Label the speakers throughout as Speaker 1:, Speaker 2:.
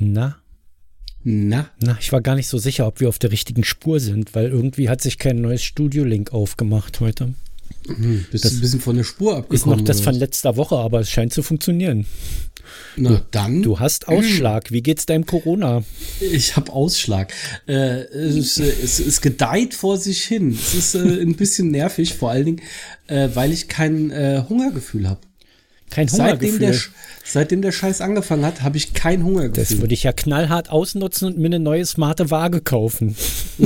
Speaker 1: Na?
Speaker 2: Na?
Speaker 1: Na, ich war gar nicht so sicher, ob wir auf der richtigen Spur sind, weil irgendwie hat sich kein neues Studio-Link aufgemacht heute.
Speaker 2: Hm, bist du ein bisschen von der Spur
Speaker 1: Ist
Speaker 2: abgekommen?
Speaker 1: noch das von letzter Woche, aber es scheint zu funktionieren.
Speaker 2: Na dann.
Speaker 1: Du hast Ausschlag. Wie geht's deinem Corona?
Speaker 2: Ich habe Ausschlag. Äh, es, es, es gedeiht vor sich hin. Es ist äh, ein bisschen nervig, vor allen Dingen, äh, weil ich kein äh, Hungergefühl habe.
Speaker 1: Kein
Speaker 2: Seitdem der,
Speaker 1: Hungergefühl.
Speaker 2: Seitdem der Scheiß angefangen hat, habe ich kein
Speaker 1: Das
Speaker 2: Hungergefühl.
Speaker 1: würde ich ja knallhart ausnutzen und mir eine neue smarte Waage kaufen.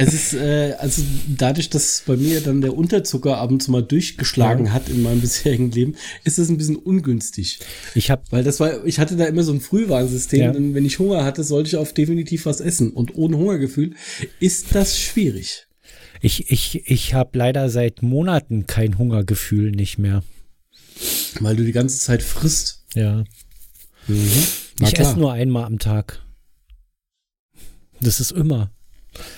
Speaker 2: Es ist äh, also dadurch, dass bei mir dann der Unterzucker abends mal durchgeschlagen hat in meinem bisherigen Leben, ist es ein bisschen ungünstig.
Speaker 1: Ich habe
Speaker 2: Weil das war, ich hatte da immer so ein Frühwarnsystem,
Speaker 1: Ja.
Speaker 2: und wenn ich Hunger hatte, sollte ich auf definitiv was essen. Und ohne Hungergefühl ist das schwierig.
Speaker 1: ich, ich, ich hab leider seit Monaten kein Hungergefühl nicht mehr.
Speaker 2: Weil du die ganze Zeit frisst.
Speaker 1: Ja.
Speaker 2: Na
Speaker 1: ich
Speaker 2: klar.
Speaker 1: esse nur einmal am Tag. Das ist immer.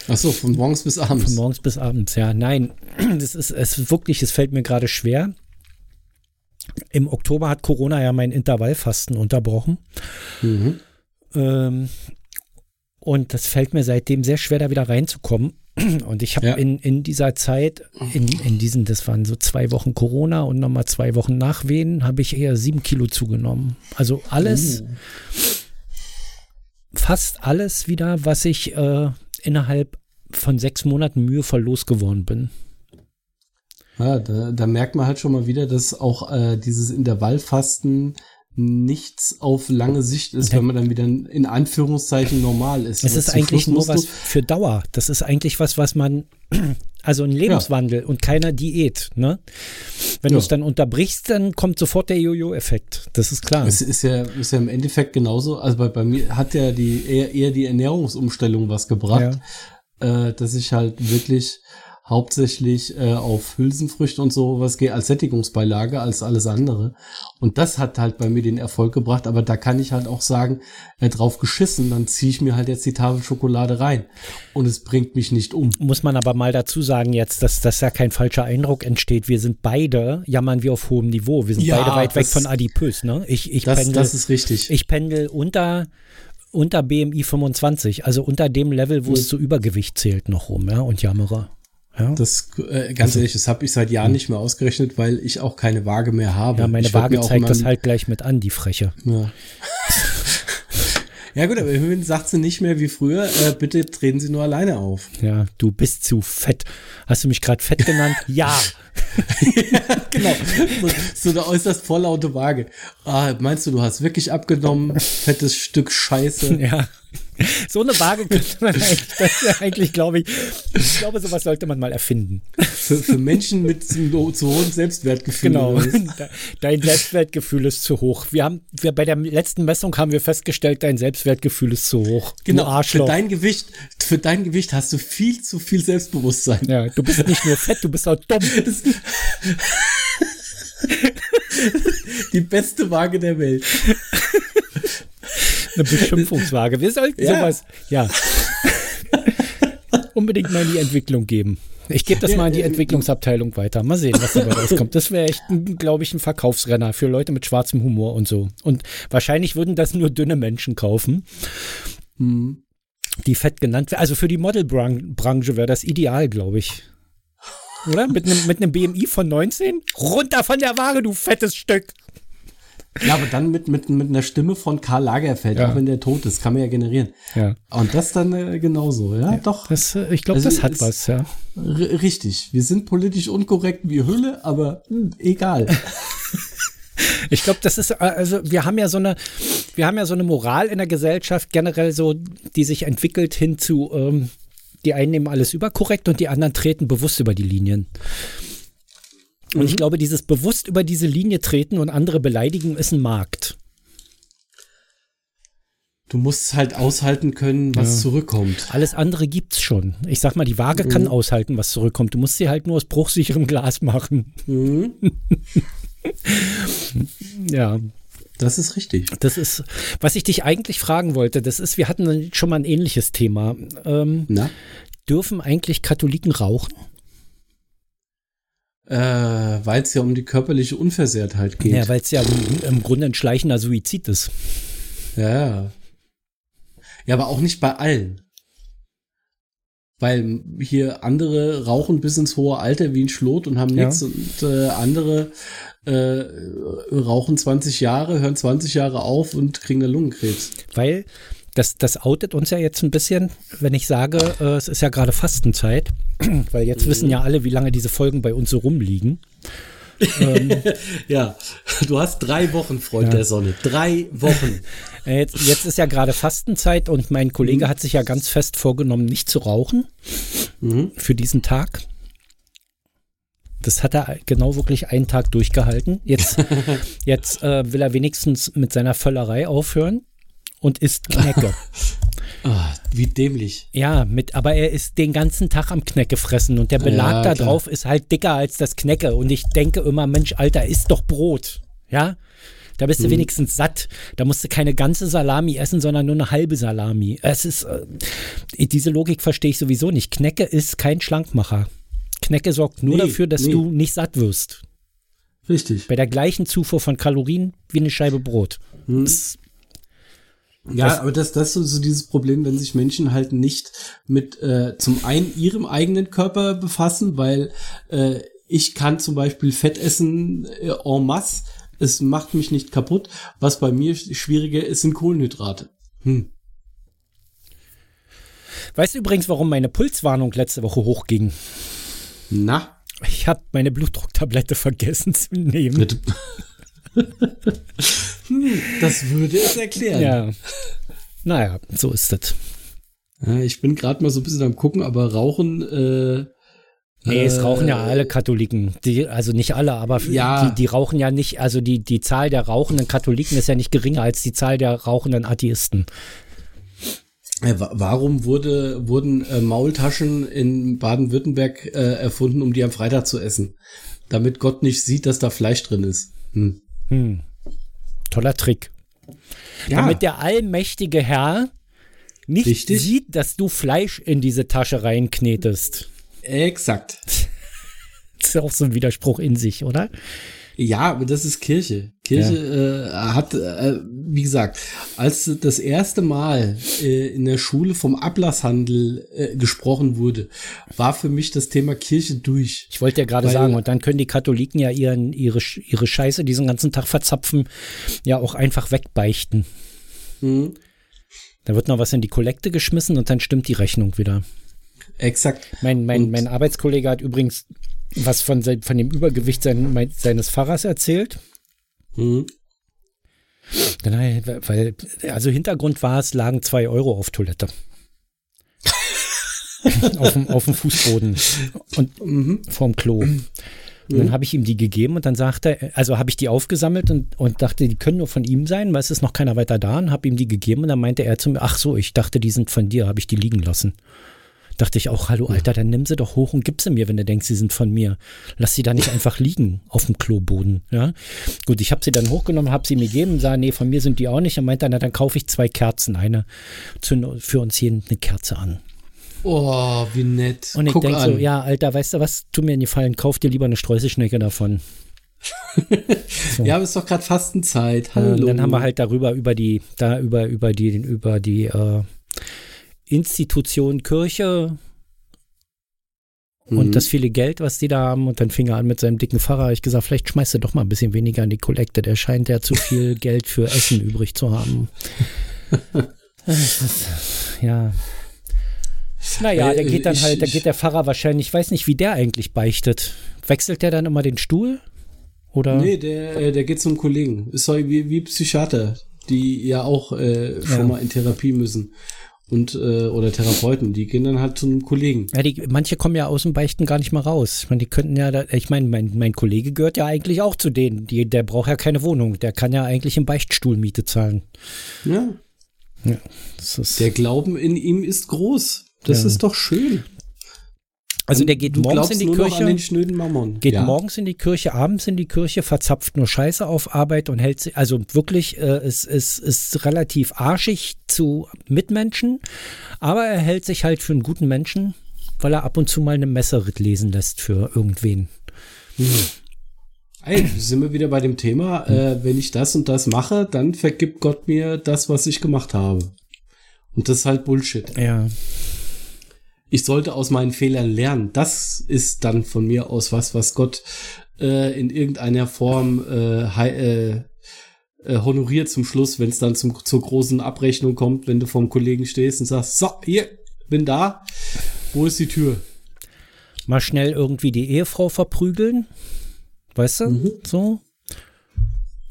Speaker 2: Ach so, von morgens bis abends.
Speaker 1: Von morgens bis abends, ja. Nein, das ist es ist wirklich, es fällt mir gerade schwer. Im Oktober hat Corona ja mein Intervallfasten unterbrochen.
Speaker 2: Mhm.
Speaker 1: Ähm, und das fällt mir seitdem sehr schwer, da wieder reinzukommen. Und ich habe
Speaker 2: Ja.
Speaker 1: in, in dieser Zeit, in, in diesen, das waren so zwei Wochen Corona und nochmal zwei Wochen Nachwehen, habe ich eher sieben Kilo zugenommen. Also alles,
Speaker 2: Uh.
Speaker 1: fast alles wieder, was ich äh, innerhalb von sechs Monaten mühevoll losgeworden bin.
Speaker 2: Ja, da, da merkt man halt schon mal wieder, dass auch äh, dieses Intervallfasten nichts auf lange Sicht ist, wenn man dann wieder in Anführungszeichen normal ist.
Speaker 1: Es ist eigentlich
Speaker 2: Schluss
Speaker 1: nur was für Dauer. Das ist eigentlich was, was man, also ein Lebenswandel und keiner Diät. Ne? Wenn
Speaker 2: Ja.
Speaker 1: du es dann unterbrichst, dann kommt sofort der Jojo-Effekt. Das ist klar.
Speaker 2: Es ist ja, ist ja im Endeffekt genauso. Also bei, bei mir hat ja die eher, eher die Ernährungsumstellung was gebracht, äh, dass ich halt wirklich hauptsächlich äh, auf Hülsenfrüchte und sowas gehe als Sättigungsbeilage als alles andere. Und das hat halt bei mir den Erfolg gebracht. Aber da kann ich halt auch sagen, äh, drauf geschissen, dann ziehe ich mir halt jetzt die Tafel Schokolade rein. Und es bringt mich nicht um.
Speaker 1: Muss man aber mal dazu sagen jetzt, dass das ja kein falscher Eindruck entsteht. Wir sind beide, jammern wir auf hohem Niveau. Wir sind
Speaker 2: Ja,
Speaker 1: beide weit weg
Speaker 2: das-
Speaker 1: von adipös. Ne? Ich, ich,
Speaker 2: Das,
Speaker 1: pendel,
Speaker 2: das ist richtig.
Speaker 1: ich pendel unter, unter BMI 25, also unter dem Level, wo es zu Übergewicht zählt noch rum ja, und jammere. Ja?
Speaker 2: Das, äh, ganz ehrlich, das habe ich seit Jahren nicht mehr ausgerechnet, weil ich auch keine Waage mehr habe.
Speaker 1: ja, meine
Speaker 2: Ich
Speaker 1: Waage zeigt
Speaker 2: in
Speaker 1: das
Speaker 2: meinem-
Speaker 1: halt gleich mit an, die Freche.
Speaker 2: Ja. ja gut, aber immerhin sagt sie nicht mehr wie früher, äh, bitte treten Sie nur alleine auf.
Speaker 1: Ja, du bist zu fett. Hast du mich gerade fett genannt? ja.
Speaker 2: genau. So, so eine äußerst vorlaute Waage. Ah, meinst du, du hast wirklich abgenommen? Fettes Stück Scheiße.
Speaker 1: Ja. So eine Waage könnte man eigentlich, das ist eigentlich glaube ich, ich glaube, sowas sollte man mal erfinden.
Speaker 2: Für, für Menschen mit zu, zu hohem Selbstwertgefühl.
Speaker 1: Genau. Dein Selbstwertgefühl ist zu hoch. Wir haben, wir bei der letzten Messung haben wir festgestellt, dein Selbstwertgefühl ist zu hoch.
Speaker 2: Genau. Für dein Gewicht, für dein Gewicht hast du viel zu viel Selbstbewusstsein.
Speaker 1: ja, du bist nicht nur fett, du bist auch dumm.
Speaker 2: Das, die beste Waage der Welt.
Speaker 1: Eine Beschimpfungswaage. Wir sollten
Speaker 2: Ja.
Speaker 1: sowas, ja. Unbedingt mal in die Entwicklung geben. Ich gebe das mal in die Entwicklungsabteilung weiter. Mal sehen, was dabei rauskommt. Das wäre echt, glaube ich, ein Verkaufsrenner für Leute mit schwarzem Humor und so. Und wahrscheinlich würden das nur dünne Menschen kaufen,
Speaker 2: Hm.
Speaker 1: die fett genannt werden. Also für die Modelbranche wäre das ideal, glaube ich. Oder? Mit einem mit BMI von 19? Runter von der Waage, du fettes Stück.
Speaker 2: Ja, aber dann mit, mit, mit einer Stimme von Karl Lagerfeld,
Speaker 1: Ja.
Speaker 2: auch wenn der tot ist, kann man ja generieren.
Speaker 1: Ja.
Speaker 2: Und das dann äh, genauso, ja, doch.
Speaker 1: Das, äh, ich glaube,
Speaker 2: Also
Speaker 1: das hat was, ja.
Speaker 2: Richtig. Wir sind politisch unkorrekt wie Hülle, aber hm, egal.
Speaker 1: Ich glaube, das ist, äh, also wir haben ja so eine, wir haben ja so eine Moral in der Gesellschaft generell so, die sich entwickelt hin zu, ähm, die einen nehmen alles überkorrekt und die anderen treten bewusst über die Linien. Und ich glaube, dieses bewusst über diese Linie treten und andere beleidigen ist ein Markt.
Speaker 2: Du musst halt aushalten können, was zurückkommt.
Speaker 1: Alles andere gibt's schon. Ich sag mal, die Waage kann aushalten, was zurückkommt. Du musst sie halt nur aus bruchsicherem Glas machen.
Speaker 2: Mhm.
Speaker 1: Ja,
Speaker 2: Das ist richtig.
Speaker 1: das ist, was ich dich eigentlich fragen wollte, das ist, wir hatten schon mal ein ähnliches Thema. Ähm, dürfen eigentlich Katholiken rauchen?
Speaker 2: Äh, Weil es ja um die körperliche Unversehrtheit geht.
Speaker 1: Ja, weil es ja im, im Grunde ein schleichender Suizid ist.
Speaker 2: Ja. Ja, aber auch nicht bei allen. Weil hier andere rauchen bis ins hohe Alter wie ein Schlot und haben nichts ja. und äh, andere äh, rauchen 20 Jahre, hören 20 Jahre auf und kriegen eine Lungenkrebs.
Speaker 1: Weil das, das outet uns ja jetzt ein bisschen, wenn ich sage, äh, es ist ja gerade Fastenzeit, weil jetzt mhm. wissen ja alle, wie lange diese Folgen bei uns so rumliegen.
Speaker 2: ähm, ja, du hast drei Wochen, Freund ja. der Sonne. Drei Wochen.
Speaker 1: Äh, jetzt, jetzt ist ja gerade Fastenzeit und mein Kollege mhm. hat sich ja ganz fest vorgenommen, nicht zu rauchen mhm. für diesen Tag. Das hat er genau wirklich einen Tag durchgehalten. Jetzt, jetzt äh, will er wenigstens mit seiner Völlerei aufhören und isst Knecke.
Speaker 2: oh, wie dämlich.
Speaker 1: Ja, mit, aber er ist den ganzen Tag am Knecke fressen und der Belag ja, da drauf ist halt dicker als das Knecke. Und ich denke immer, Mensch, Alter, isst doch Brot. Ja? Da bist du hm. wenigstens satt. Da musst du keine ganze Salami essen, sondern nur eine halbe Salami. Es ist, äh, diese Logik verstehe ich sowieso nicht. Knecke ist kein Schlankmacher. Knecke sorgt nur nee, dafür, dass nee. du nicht satt wirst.
Speaker 2: Richtig.
Speaker 1: Bei der gleichen Zufuhr von Kalorien wie eine Scheibe Brot. Hm. Das
Speaker 2: ja, das, aber das, das ist so dieses Problem, wenn sich Menschen halt nicht mit äh, zum einen ihrem eigenen Körper befassen, weil äh, ich kann zum Beispiel Fett essen äh, en masse, es macht mich nicht kaputt. Was bei mir schwieriger ist, sind Kohlenhydrate. Hm.
Speaker 1: Weißt du übrigens, warum meine Pulswarnung letzte Woche hochging?
Speaker 2: Na?
Speaker 1: Ich habe meine Blutdrucktablette vergessen zu nehmen.
Speaker 2: Hm, das würde es erklären.
Speaker 1: Ja. Naja, so ist das.
Speaker 2: Ich bin gerade mal so ein bisschen am gucken, aber Rauchen. Äh,
Speaker 1: Nee, es rauchen ja alle Katholiken. Die, also nicht alle, aber ja. die, die rauchen ja nicht, also die, die Zahl der rauchenden Katholiken ist ja nicht geringer als die Zahl der rauchenden Atheisten.
Speaker 2: Warum wurde, wurden äh, Maultaschen in Baden-Württemberg äh, erfunden, um die am Freitag zu essen? Damit Gott nicht sieht, dass da Fleisch drin ist. Hm. Hm.
Speaker 1: Toller Trick. Ja. Damit der allmächtige Herr nicht Richtig. sieht, dass du Fleisch in diese Tasche reinknetest.
Speaker 2: Exakt.
Speaker 1: Das ist auch so ein Widerspruch in sich, oder?
Speaker 2: Ja, aber das ist Kirche. Kirche ja. äh, hat, äh, wie gesagt, als das erste Mal äh, in der Schule vom Ablasshandel äh, gesprochen wurde, war für mich das Thema Kirche durch.
Speaker 1: Ich wollte ja gerade sagen, und dann können die Katholiken ja ihren, ihre, ihre Scheiße diesen ganzen Tag verzapfen, ja auch einfach wegbeichten. Mhm. Da wird noch was in die Kollekte geschmissen und dann stimmt die Rechnung wieder.
Speaker 2: Exakt.
Speaker 1: Mein, mein, mein Arbeitskollege hat übrigens was von, von dem Übergewicht sein, seines Fahrers erzählt. Mhm. Weil, also Hintergrund war es, lagen zwei Euro auf Toilette. auf, dem, auf dem Fußboden und mhm. vorm Klo. Und dann mhm. habe ich ihm die gegeben und dann sagte er, also habe ich die aufgesammelt und, und dachte, die können nur von ihm sein, weil es ist noch keiner weiter da und habe ihm die gegeben und dann meinte er zu mir, ach so, ich dachte, die sind von dir, habe ich die liegen lassen. Dachte ich auch, hallo Alter, dann nimm sie doch hoch und gib sie mir, wenn du denkst, sie sind von mir. Lass sie da nicht einfach liegen auf dem Kloboden. Ja? Gut, ich habe sie dann hochgenommen, habe sie mir gegeben, sah, nee, von mir sind die auch nicht. Und meinte, na, dann kaufe ich zwei Kerzen, eine für uns hier eine Kerze an.
Speaker 2: Oh, wie nett.
Speaker 1: Und ich denke so, ja, Alter, weißt du was, tu mir in die Fallen, kauf dir lieber eine Streuselschnecke davon.
Speaker 2: so. Ja, aber ist doch gerade Fastenzeit. Hallo.
Speaker 1: Und dann haben wir halt darüber, über die, da über, über die, über die, äh, Institution Kirche und mhm. das viele Geld, was die da haben. Und dann fing er an mit seinem dicken Pfarrer. Ich gesagt, vielleicht schmeißt er doch mal ein bisschen weniger in die Kollekte. Der scheint ja zu viel Geld für Essen übrig zu haben. ja. Naja, der geht dann halt, da geht der Pfarrer wahrscheinlich, ich weiß nicht, wie der eigentlich beichtet. Wechselt der dann immer den Stuhl? Oder?
Speaker 2: Nee, der, äh, der geht zum Kollegen. Ist so wie, wie Psychiater, die ja auch äh, schon ja. mal in Therapie müssen und äh, oder Therapeuten, die gehen dann halt zu einem Kollegen.
Speaker 1: Ja, die, manche kommen ja aus dem Beichten gar nicht mal raus. Ich meine, die könnten ja, da, ich meine, mein, mein Kollege gehört ja eigentlich auch zu denen. Die, der braucht ja keine Wohnung. Der kann ja eigentlich im Beichtstuhl Miete zahlen.
Speaker 2: Ja. ja der Glauben in ihm ist groß. Das ja. ist doch schön.
Speaker 1: Also der geht du morgens in die Kirche, geht
Speaker 2: ja.
Speaker 1: morgens in die Kirche, abends in die Kirche, verzapft nur Scheiße auf Arbeit und hält sich, also wirklich, äh, ist, ist, ist relativ arschig zu Mitmenschen, aber er hält sich halt für einen guten Menschen, weil er ab und zu mal eine Messerritt lesen lässt für irgendwen. Hm.
Speaker 2: Ey, sind wir wieder bei dem Thema, äh, wenn ich das und das mache, dann vergibt Gott mir das, was ich gemacht habe. Und das ist halt Bullshit.
Speaker 1: Ja.
Speaker 2: Ich sollte aus meinen Fehlern lernen. Das ist dann von mir aus was, was Gott äh, in irgendeiner Form äh, äh, äh, honoriert zum Schluss, wenn es dann zum, zur großen Abrechnung kommt, wenn du vom Kollegen stehst und sagst, so, hier, bin da, wo ist die Tür?
Speaker 1: Mal schnell irgendwie die Ehefrau verprügeln, weißt du, mhm. so.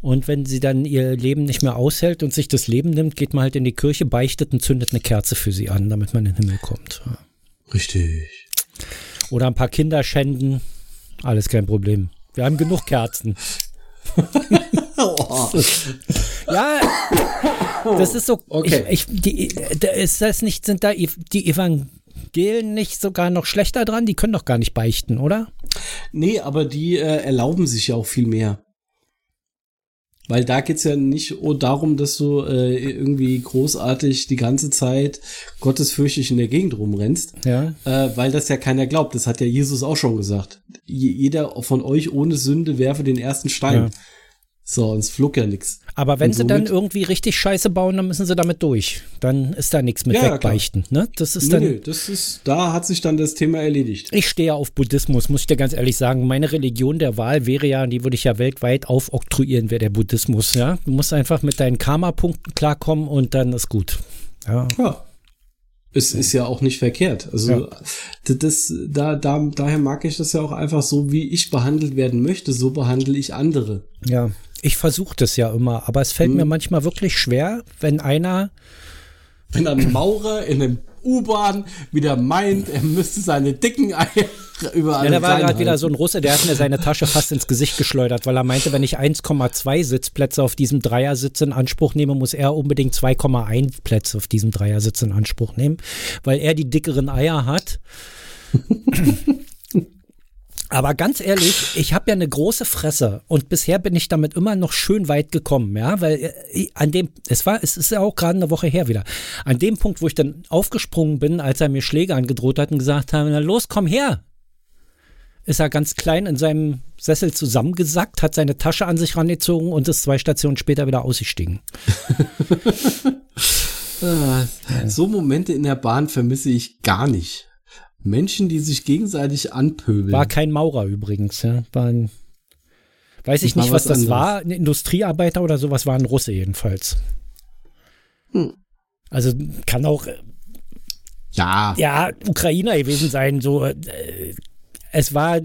Speaker 1: Und wenn sie dann ihr Leben nicht mehr aushält und sich das Leben nimmt, geht man halt in die Kirche, beichtet und zündet eine Kerze für sie an, damit man in den Himmel kommt.
Speaker 2: Richtig.
Speaker 1: Oder ein paar Kinder schänden, alles kein Problem. Wir haben genug Kerzen. ja, das ist so. Okay. Ich, ich, die, ist das nicht, sind da die Evangelen nicht sogar noch schlechter dran? Die können doch gar nicht beichten, oder?
Speaker 2: Nee, aber die äh, erlauben sich ja auch viel mehr. Weil da geht's ja nicht darum, dass du äh, irgendwie großartig die ganze Zeit gottesfürchtig in der Gegend rumrennst.
Speaker 1: Ja.
Speaker 2: Äh, weil das ja keiner glaubt. Das hat ja Jesus auch schon gesagt. jeder von euch ohne Sünde werfe den ersten Stein. Ja. So, und es flog ja nichts.
Speaker 1: Aber wenn und sie dann irgendwie richtig Scheiße bauen, dann müssen sie damit durch. Dann ist da nichts mit ja, wegbeichten. Ne? Das ist nee, dann. Nee,
Speaker 2: das ist, da hat sich dann das Thema erledigt.
Speaker 1: Ich stehe auf Buddhismus, muss ich dir ganz ehrlich sagen. Meine Religion der Wahl wäre ja, die würde ich ja weltweit aufoktroyieren, wäre der Buddhismus. Ja? Du musst einfach mit deinen Karma-Punkten klarkommen und dann ist gut. Ja.
Speaker 2: ja. Es ist ja auch nicht verkehrt. Also ja. das, da, da, daher mag ich das ja auch einfach so, wie ich behandelt werden möchte, so behandle ich andere.
Speaker 1: Ja. Ich versuche das ja immer, aber es fällt hm. mir manchmal wirklich schwer, wenn einer.
Speaker 2: Wenn ein Maurer in einem U-Bahn wieder meint, er müsste seine dicken Eier überall.
Speaker 1: Ja, da war gerade wieder so ein Russe, der hat mir seine Tasche fast ins Gesicht geschleudert, weil er meinte, wenn ich 1,2 Sitzplätze auf diesem Dreiersitz in Anspruch nehme, muss er unbedingt 2,1 Plätze auf diesem Dreiersitz in Anspruch nehmen, weil er die dickeren Eier hat. Aber ganz ehrlich, ich habe ja eine große Fresse und bisher bin ich damit immer noch schön weit gekommen, ja, weil äh, an dem, es war, es ist ja auch gerade eine Woche her wieder, an dem Punkt, wo ich dann aufgesprungen bin, als er mir Schläge angedroht hat und gesagt hat, na los, komm her, ist er ganz klein in seinem Sessel zusammengesackt, hat seine Tasche an sich rangezogen und ist zwei Stationen später wieder ausgestiegen.
Speaker 2: Ah, so Momente in der Bahn vermisse ich gar nicht. Menschen, die sich gegenseitig anpöbeln.
Speaker 1: War kein Maurer übrigens, ja. War ein, weiß ich nicht, was, was das war. Ein Industriearbeiter oder sowas war ein Russe jedenfalls. Hm. Also kann auch
Speaker 2: ja.
Speaker 1: ja Ukrainer gewesen sein. So, äh, es war, äh,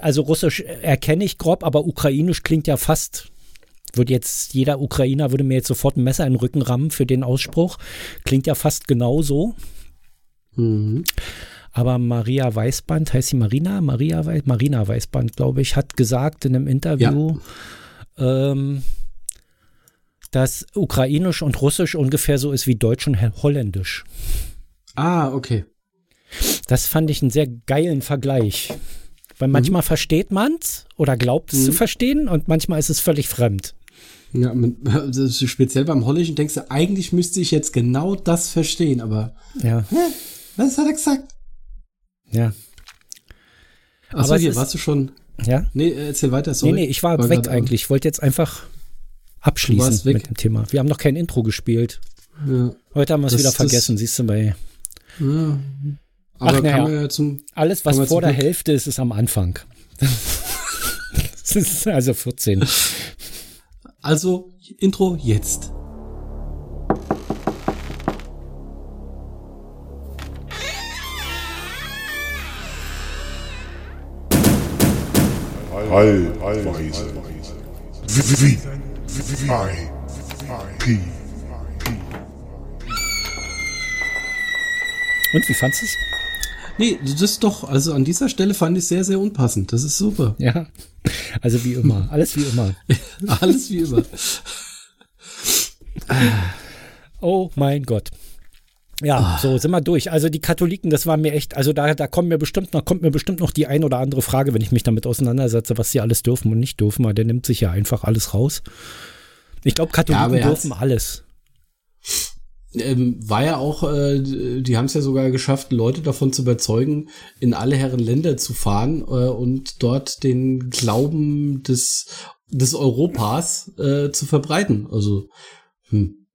Speaker 1: also Russisch erkenne ich grob, aber Ukrainisch klingt ja fast würde jetzt jeder Ukrainer würde mir jetzt sofort ein Messer in den Rücken rammen für den Ausspruch. Klingt ja fast genauso. Mhm. Aber Maria Weißband, heißt sie Marina? Maria Weiß, Marina Weißband, glaube ich, hat gesagt in einem Interview, ja. ähm, dass Ukrainisch und Russisch ungefähr so ist wie Deutsch und Holländisch.
Speaker 2: Ah, okay.
Speaker 1: Das fand ich einen sehr geilen Vergleich. Weil manchmal mhm. versteht man es oder glaubt es mhm. zu verstehen und manchmal ist es völlig fremd.
Speaker 2: Ja, speziell beim Holländischen denkst du, eigentlich müsste ich jetzt genau das verstehen, aber
Speaker 1: ja.
Speaker 2: Hä? Was hat er gesagt?
Speaker 1: Ja.
Speaker 2: Achso, hier, ist, warst du schon?
Speaker 1: Ja?
Speaker 2: Nee, erzähl weiter, sorry.
Speaker 1: Nee, nee, ich war, war weg eigentlich. Ich wollte jetzt einfach abschließen mit dem Thema. Wir haben noch kein Intro gespielt. Ja. Heute haben wir es wieder vergessen, siehst du bei. Ja. Aber Ach, naja, ja zum, alles, was vor der Hälfte ist, ist am Anfang. das ist also 14.
Speaker 2: Also, Intro jetzt. Heilweise.
Speaker 1: Und wie fandest du es?
Speaker 2: Nee, das ist doch, also an dieser Stelle fand ich sehr, sehr unpassend. Das ist super.
Speaker 1: Ja, also wie immer. Alles wie immer.
Speaker 2: Alles wie immer.
Speaker 1: oh mein Gott. Ja, oh. so sind wir durch. Also die Katholiken, das war mir echt, also da, da kommen mir bestimmt noch, kommt mir bestimmt noch die ein oder andere Frage, wenn ich mich damit auseinandersetze, was sie alles dürfen und nicht dürfen, weil der nimmt sich ja einfach alles raus. Ich glaube, Katholiken ja, dürfen alles.
Speaker 2: ähm, war ja auch, äh, die haben es ja sogar geschafft, Leute davon zu überzeugen, in alle Herren Länder zu fahren äh, und dort den Glauben des, des Europas äh, zu verbreiten. Also, hm.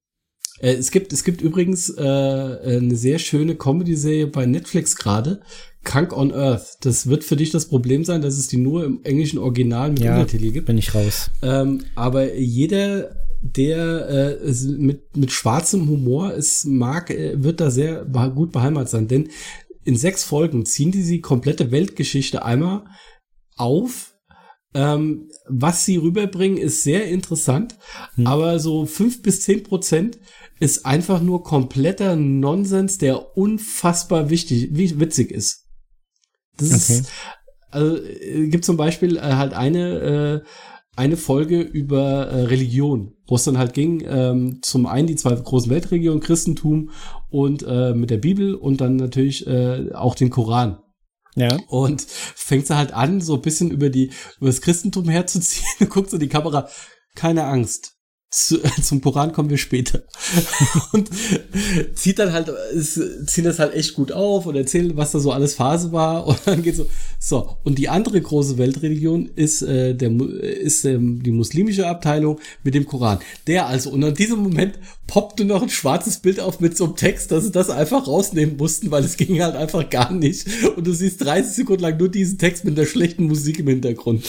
Speaker 2: Äh, es gibt, es gibt übrigens äh, eine sehr schöne Comedy-Serie bei Netflix gerade, Kunk on Earth. Das wird für dich das Problem sein, dass es die nur im englischen Original mit
Speaker 1: ja,
Speaker 2: Untertitel gibt.
Speaker 1: bin ich raus.
Speaker 2: Ähm, aber jeder, der äh, mit, mit schwarzem Humor es mag, äh, wird da sehr gut beheimatet sein. Denn in sechs Folgen ziehen die die komplette Weltgeschichte einmal auf. Ähm, was sie rüberbringen, ist sehr interessant, hm. aber so fünf bis zehn Prozent ist einfach nur kompletter Nonsens, der unfassbar wichtig, wie, witzig ist. Das okay. ist, also, äh, gibt zum Beispiel äh, halt eine, äh, eine Folge über äh, Religion, wo es dann halt ging, ähm, zum einen die zwei großen Weltregionen, Christentum und äh, mit der Bibel und dann natürlich äh, auch den Koran. Ja. Und fängt sie halt an, so ein bisschen über die, über das Christentum herzuziehen und guckt so die Kamera, keine Angst zu, zum Koran kommen wir später. und zieht dann halt, ziehen das halt echt gut auf und erzählen, was da so alles Phase war. Und dann geht so, so. Und die andere große Weltreligion ist, äh, der, ist ähm, die muslimische Abteilung mit dem Koran. Der also, und in diesem Moment poppte noch ein schwarzes Bild auf mit so einem Text, dass sie das einfach rausnehmen mussten, weil es ging halt einfach gar nicht. Und du siehst 30 Sekunden lang nur diesen Text mit der schlechten Musik im Hintergrund.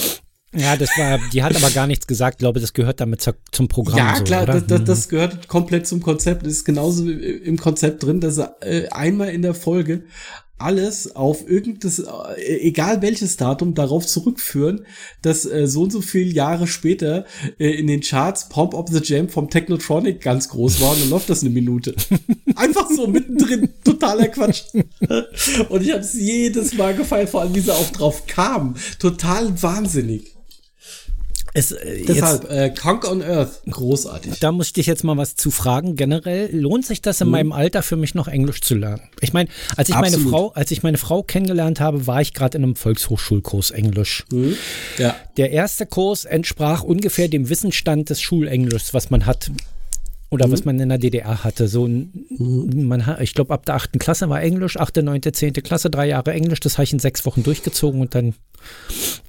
Speaker 1: Ja, das war, die hat aber gar nichts gesagt. Ich glaube, das gehört damit zum Programm.
Speaker 2: Ja, so, klar, das, das, das, gehört komplett zum Konzept. Das ist genauso im Konzept drin, dass er äh, einmal in der Folge alles auf irgendein, äh, egal welches Datum, darauf zurückführen, dass äh, so und so viele Jahre später äh, in den Charts Pomp of the Jam vom Technotronic ganz groß war und dann läuft das eine Minute. Einfach so mittendrin, totaler Quatsch. und ich habe es jedes Mal gefeiert, vor allem wie sie auch drauf kam. Total wahnsinnig. Es, äh, Deshalb, jetzt, äh, Conk on Earth, großartig.
Speaker 1: Da muss ich dich jetzt mal was zu fragen. Generell lohnt sich das in mhm. meinem Alter für mich noch Englisch zu lernen? Ich meine, als ich Absolut. meine Frau, als ich meine Frau kennengelernt habe, war ich gerade in einem Volkshochschulkurs Englisch. Mhm. Ja. Der erste Kurs entsprach ungefähr dem Wissensstand des Schulenglischs, was man hat oder mhm. was man in der DDR hatte. So, mhm. man hat, ich glaube, ab der achten Klasse war Englisch, achte, neunte, zehnte Klasse, drei Jahre Englisch. Das habe ich in sechs Wochen durchgezogen und dann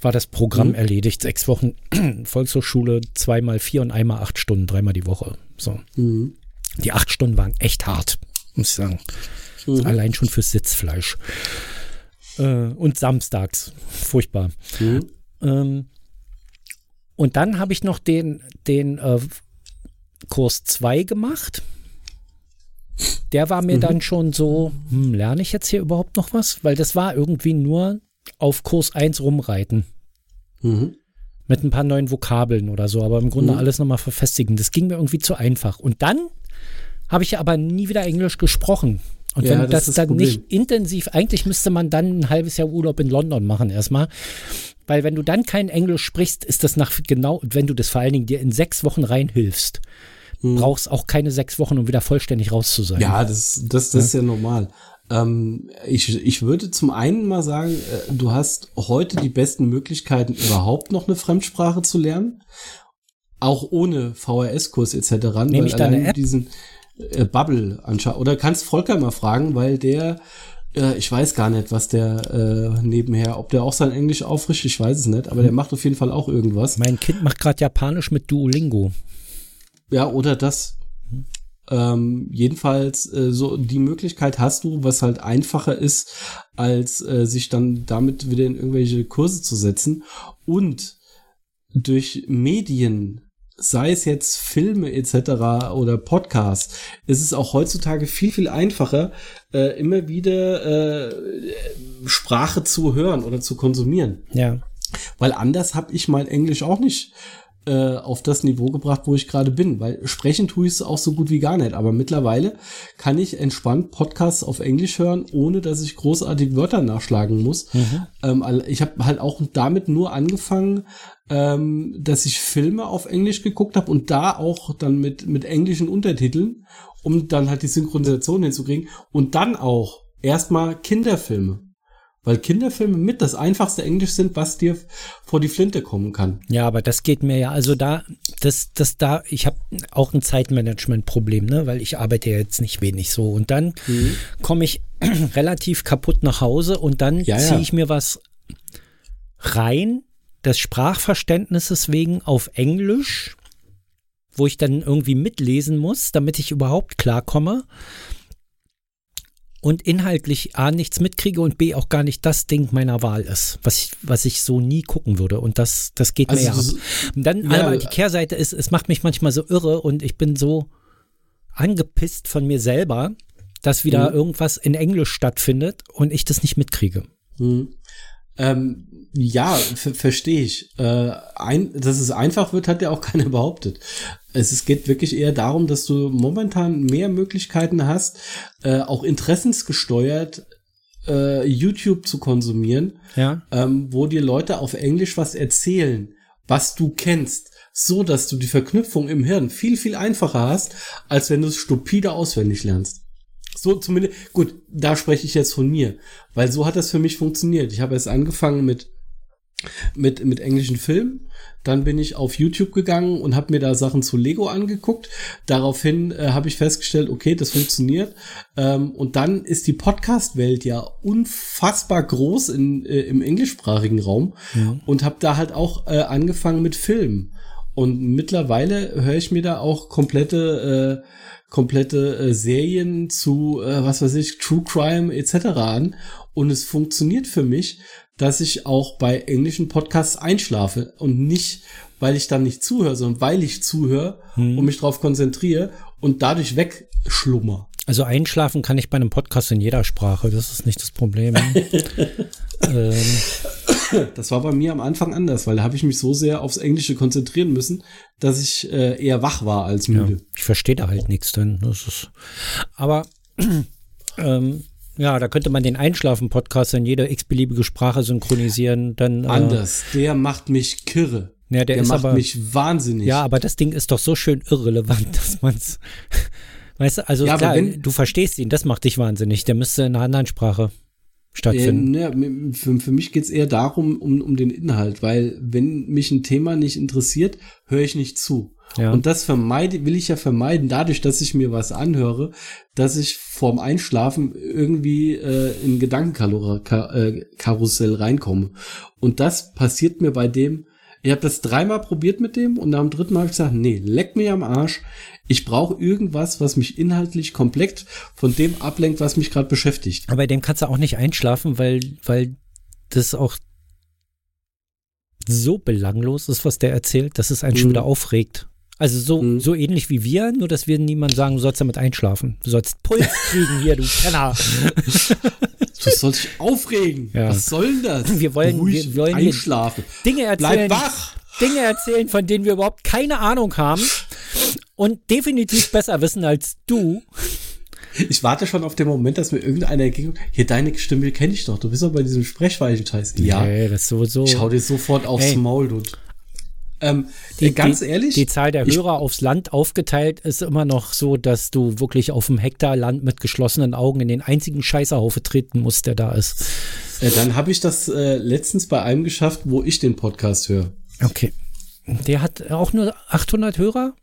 Speaker 1: war das Programm mhm. erledigt. Sechs Wochen Volkshochschule, zweimal vier und einmal acht Stunden, dreimal die Woche. So. Mhm. Die acht Stunden waren echt hart, muss ich sagen. Mhm. Allein schon fürs Sitzfleisch. Äh, und samstags. Furchtbar. Mhm. Ähm, und dann habe ich noch den, den äh, Kurs 2 gemacht. Der war mir mhm. dann schon so, hm, lerne ich jetzt hier überhaupt noch was? Weil das war irgendwie nur auf Kurs 1 rumreiten. Mhm. Mit ein paar neuen Vokabeln oder so, aber im Grunde mhm. alles nochmal verfestigen. Das ging mir irgendwie zu einfach. Und dann habe ich aber nie wieder Englisch gesprochen. Und ja, wenn das, das dann Problem. nicht intensiv, eigentlich müsste man dann ein halbes Jahr Urlaub in London machen erstmal. Weil wenn du dann kein Englisch sprichst, ist das nach genau, wenn du das vor allen Dingen dir in sechs Wochen reinhilfst, hm. brauchst auch keine sechs Wochen, um wieder vollständig raus zu sein.
Speaker 2: Ja, das, das, das ja. ist ja normal. Ähm, ich, ich würde zum einen mal sagen, äh, du hast heute die besten Möglichkeiten, überhaupt noch eine Fremdsprache zu lernen. Auch ohne VHS-Kurs etc.
Speaker 1: Nehme ich deine App?
Speaker 2: diesen äh, Bubble anschauen. Oder kannst Volker mal fragen, weil der äh, ich weiß gar nicht, was der äh, nebenher, ob der auch sein Englisch auffrischt, ich weiß es nicht, aber der hm. macht auf jeden Fall auch irgendwas.
Speaker 1: Mein Kind macht gerade Japanisch mit Duolingo.
Speaker 2: Ja, oder das. Ähm, jedenfalls, äh, so die Möglichkeit hast du, was halt einfacher ist, als äh, sich dann damit wieder in irgendwelche Kurse zu setzen. Und durch Medien, sei es jetzt Filme etc. oder Podcasts, ist es auch heutzutage viel, viel einfacher, äh, immer wieder äh, Sprache zu hören oder zu konsumieren.
Speaker 1: Ja.
Speaker 2: Weil anders habe ich mein Englisch auch nicht äh, auf das Niveau gebracht, wo ich gerade bin. Weil sprechen tue ich es auch so gut wie gar nicht. Aber mittlerweile kann ich entspannt Podcasts auf Englisch hören, ohne dass ich großartig Wörter nachschlagen muss. Mhm. Ähm, ich habe halt auch damit nur angefangen, ähm, dass ich Filme auf Englisch geguckt habe und da auch dann mit, mit englischen Untertiteln, um dann halt die Synchronisation hinzukriegen. Und dann auch erstmal Kinderfilme. Weil Kinderfilme mit das einfachste Englisch sind, was dir vor die Flinte kommen kann.
Speaker 1: Ja, aber das geht mir ja, also da, das, das da, ich habe auch ein Zeitmanagement-Problem, ne, weil ich arbeite ja jetzt nicht wenig so. Und dann mhm. komme ich relativ kaputt nach Hause und dann ja, ziehe ich mir was rein, des Sprachverständnisses wegen auf Englisch, wo ich dann irgendwie mitlesen muss, damit ich überhaupt klarkomme und inhaltlich A nichts mitkriege und B auch gar nicht das Ding meiner Wahl ist, was ich, was ich so nie gucken würde. Und das, das geht also mir ja ab. Und dann ja, aber die Kehrseite ist, es macht mich manchmal so irre und ich bin so angepisst von mir selber, dass wieder mhm. irgendwas in Englisch stattfindet und ich das nicht mitkriege.
Speaker 2: Mhm. Ähm, ja, verstehe ich. Äh, ein, dass es einfach wird, hat ja auch keiner behauptet. Es, es geht wirklich eher darum, dass du momentan mehr Möglichkeiten hast, äh, auch interessensgesteuert äh, YouTube zu konsumieren,
Speaker 1: ja.
Speaker 2: ähm, wo dir Leute auf Englisch was erzählen, was du kennst, so dass du die Verknüpfung im Hirn viel, viel einfacher hast, als wenn du es stupide auswendig lernst. So zumindest, gut, da spreche ich jetzt von mir, weil so hat das für mich funktioniert. Ich habe erst angefangen mit mit, mit englischen Filmen. Dann bin ich auf YouTube gegangen und habe mir da Sachen zu Lego angeguckt. Daraufhin äh, habe ich festgestellt, okay, das funktioniert. Ähm, und dann ist die Podcast-Welt ja unfassbar groß in, äh, im englischsprachigen Raum ja. und habe da halt auch äh, angefangen mit Filmen. Und mittlerweile höre ich mir da auch komplette äh, komplette äh, Serien zu, äh, was weiß ich, True Crime etc. an. Und es funktioniert für mich, dass ich auch bei englischen Podcasts einschlafe und nicht, weil ich dann nicht zuhöre, sondern weil ich zuhöre hm. und mich darauf konzentriere und dadurch wegschlummer.
Speaker 1: Also einschlafen kann ich bei einem Podcast in jeder Sprache, das ist nicht das Problem.
Speaker 2: ähm. Das war bei mir am Anfang anders, weil da habe ich mich so sehr aufs Englische konzentrieren müssen, dass ich äh, eher wach war als müde.
Speaker 1: Ja, ich verstehe da halt nichts, das ist. Aber ähm, ja, da könnte man den Einschlafen-Podcast in jeder x-beliebige Sprache synchronisieren. Dann,
Speaker 2: äh, Anders, der macht mich kirre. Ja, der, der macht aber, mich wahnsinnig.
Speaker 1: Ja, aber das Ding ist doch so schön irrelevant, dass man es. Weißt du, also ja, klar, wenn, du verstehst ihn, das macht dich wahnsinnig. Der müsste in einer anderen Sprache stattfinden.
Speaker 2: Äh, ne, für, für mich geht's eher darum, um, um den Inhalt, weil wenn mich ein Thema nicht interessiert, höre ich nicht zu. Ja. Und das vermeide, will ich ja vermeiden, dadurch, dass ich mir was anhöre, dass ich vorm Einschlafen irgendwie äh, in Gedankenkarussell reinkomme. Und das passiert mir bei dem, ich habe das dreimal probiert mit dem und dem dritten Mal habe ich gesagt, nee, leck mir am Arsch. Ich brauche irgendwas, was mich inhaltlich komplett von dem ablenkt, was mich gerade beschäftigt.
Speaker 1: Aber bei dem kannst du auch nicht einschlafen, weil, weil das auch so belanglos ist, was der erzählt, dass es einen mhm. schon wieder aufregt. Also so, mhm. so ähnlich wie wir, nur dass wir niemand sagen, du sollst damit einschlafen. Du sollst Puls kriegen hier, du Penner.
Speaker 2: Du sollst dich aufregen. Ja. Was soll denn das?
Speaker 1: Wir wollen, Ruhig wir wollen
Speaker 2: einschlafen.
Speaker 1: Dinge erzählen. Bleib wach. Dinge erzählen, von denen wir überhaupt keine Ahnung haben und definitiv besser wissen als du.
Speaker 2: Ich warte schon auf den Moment, dass mir irgendeiner entgegnet, hier deine Stimme kenne ich doch, du bist doch bei diesem Sprechweichen-Scheiß.
Speaker 1: Ja, nee, das ist sowieso.
Speaker 2: Ich schau dir sofort aufs hey. Maul, du.
Speaker 1: Ähm, die, ganz die, ehrlich. Die Zahl der Hörer aufs Land aufgeteilt ist immer noch so, dass du wirklich auf einem Hektar Land mit geschlossenen Augen in den einzigen Scheißerhaufe treten musst, der da ist.
Speaker 2: Äh, dann habe ich das äh, letztens bei einem geschafft, wo ich den Podcast höre.
Speaker 1: Okay. Der hat auch nur 800 Hörer?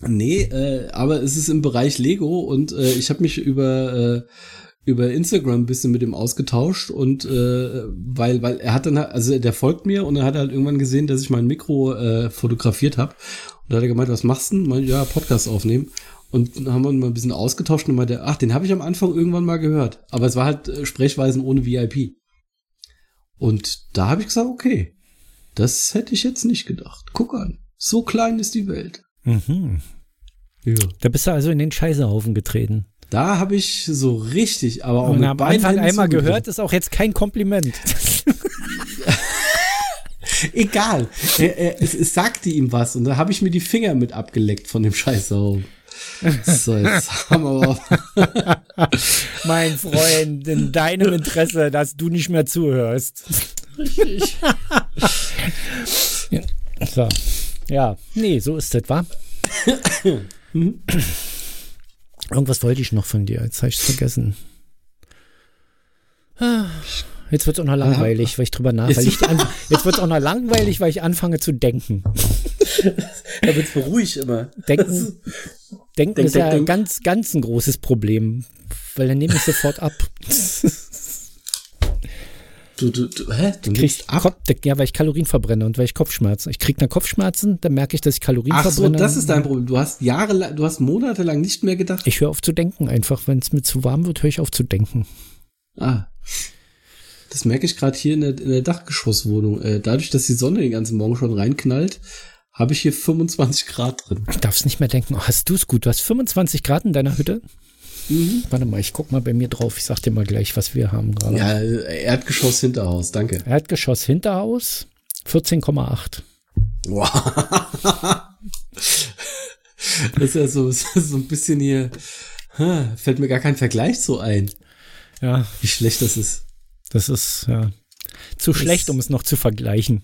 Speaker 2: nee, äh, aber es ist im Bereich Lego und äh, ich habe mich über äh, über Instagram ein bisschen mit ihm ausgetauscht und äh, weil weil er hat dann also der folgt mir und er hat halt irgendwann gesehen, dass ich mein Mikro äh, fotografiert habe und da hat er gemeint, was machst du? Mein, ja, Podcast aufnehmen und dann haben wir mal ein bisschen ausgetauscht und meinte, ach, den habe ich am Anfang irgendwann mal gehört, aber es war halt äh, Sprechweisen ohne VIP. Und da habe ich gesagt, okay, das hätte ich jetzt nicht gedacht. Guck an, so klein ist die Welt.
Speaker 1: Mhm. Ja. Da bist du also in den Scheißehaufen getreten.
Speaker 2: Da habe ich so richtig, aber auch Und
Speaker 1: mit am Anfang einmal gehört, ist auch jetzt kein Kompliment.
Speaker 2: Egal. Er, er, es, es, sagte ihm was und da habe ich mir die Finger mit abgeleckt von dem Scheißhaufen. So, jetzt haben wir
Speaker 1: aber. mein Freund, in deinem Interesse, dass du nicht mehr zuhörst. Richtig. so. Ja, nee, so ist das, wa? Irgendwas wollte ich noch von dir, jetzt habe ich es vergessen. Jetzt wird es auch noch langweilig, weil ich drüber nach. Weil ich jetzt wird es auch noch langweilig, weil ich anfange zu denken.
Speaker 2: da wird es beruhig immer.
Speaker 1: Denken, denken denk, ist denk, ja denk. ganz, ganz ein großes Problem, weil dann nehme ich sofort ab.
Speaker 2: Du, du, du, hä?
Speaker 1: Du kriegst ab? Ja, weil ich Kalorien verbrenne und weil ich Kopfschmerzen. Ich kriege dann Kopfschmerzen, dann merke ich, dass ich Kalorien Ach verbrenne.
Speaker 2: Ach so, das ist dein Problem. Du hast jahrelang, du hast monatelang nicht mehr gedacht.
Speaker 1: Ich höre auf zu denken einfach. Wenn es mir zu warm wird, höre ich auf zu denken.
Speaker 2: Ah. Das merke ich gerade hier in der, in der Dachgeschosswohnung. Äh, dadurch, dass die Sonne den ganzen Morgen schon reinknallt, habe ich hier 25 Grad drin.
Speaker 1: Ich darf es nicht mehr denken. Oh, hast du es gut? Du hast 25 Grad in deiner Hütte? Mhm. Warte mal, ich guck mal bei mir drauf. Ich sag dir mal gleich, was wir haben gerade.
Speaker 2: Ja, Erdgeschoss Hinterhaus, danke.
Speaker 1: Erdgeschoss Hinterhaus 14,8. Wow.
Speaker 2: das ist ja so, so ein bisschen hier, fällt mir gar kein Vergleich so ein.
Speaker 1: Ja.
Speaker 2: Wie schlecht das ist.
Speaker 1: Das ist ja zu das schlecht, um es noch zu vergleichen.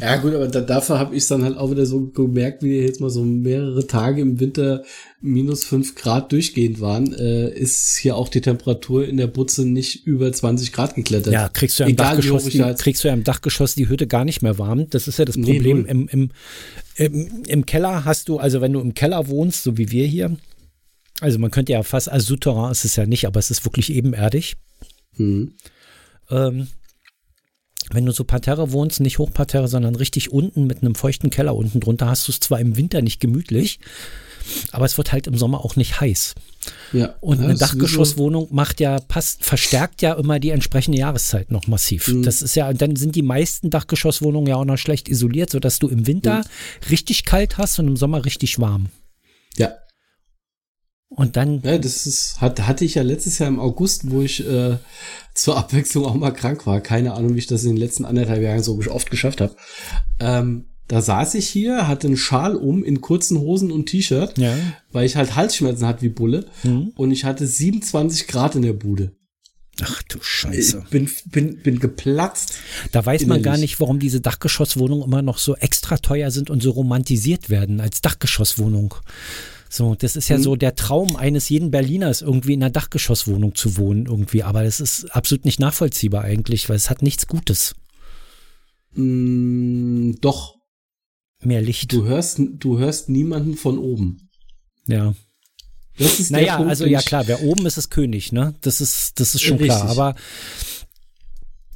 Speaker 2: Ja gut, aber da, dafür habe ich es dann halt auch wieder so gemerkt, wie jetzt mal so mehrere Tage im Winter minus fünf Grad durchgehend waren, äh, ist hier auch die Temperatur in der Butze nicht über 20 Grad geklettert.
Speaker 1: Ja, kriegst du ja im, Egal, Dachgeschoss, die, kriegst du ja im Dachgeschoss die Hütte gar nicht mehr warm. Das ist ja das Problem. Nee, Im, im, im, Im Keller hast du, also wenn du im Keller wohnst, so wie wir hier, also man könnte ja fast, also Souterrain ist es ja nicht, aber es ist wirklich ebenerdig. Mhm. Ähm, wenn du so Parterre wohnst, nicht Hochparterre, sondern richtig unten mit einem feuchten Keller unten drunter, hast du es zwar im Winter nicht gemütlich, aber es wird halt im Sommer auch nicht heiß. Ja, und eine Dachgeschosswohnung macht ja, passt, verstärkt ja immer die entsprechende Jahreszeit noch massiv. Mhm. Das ist ja, und dann sind die meisten Dachgeschosswohnungen ja auch noch schlecht isoliert, sodass du im Winter mhm. richtig kalt hast und im Sommer richtig warm.
Speaker 2: Ja,
Speaker 1: und dann.
Speaker 2: Ja, das ist, hat, hatte ich ja letztes Jahr im August, wo ich äh, zur Abwechslung auch mal krank war. Keine Ahnung, wie ich das in den letzten anderthalb Jahren so oft geschafft habe. Ähm, da saß ich hier, hatte einen Schal um in kurzen Hosen und T-Shirt, ja. weil ich halt Halsschmerzen hatte wie Bulle. Mhm. Und ich hatte 27 Grad in der Bude.
Speaker 1: Ach du Scheiße.
Speaker 2: Ich bin, bin, bin geplatzt.
Speaker 1: Da weiß man gar nicht, warum diese Dachgeschosswohnungen immer noch so extra teuer sind und so romantisiert werden als Dachgeschosswohnung. So, das ist ja mhm. so der Traum eines jeden Berliners, irgendwie in einer Dachgeschosswohnung zu wohnen, irgendwie. Aber das ist absolut nicht nachvollziehbar eigentlich, weil es hat nichts Gutes.
Speaker 2: Mm, doch.
Speaker 1: Mehr Licht.
Speaker 2: Du hörst, du hörst niemanden von oben.
Speaker 1: Ja.
Speaker 2: Das ist
Speaker 1: naja, Punkt, also ja klar, wer oben ist, ist König, ne? Das ist, das ist schon Richtig. klar. Aber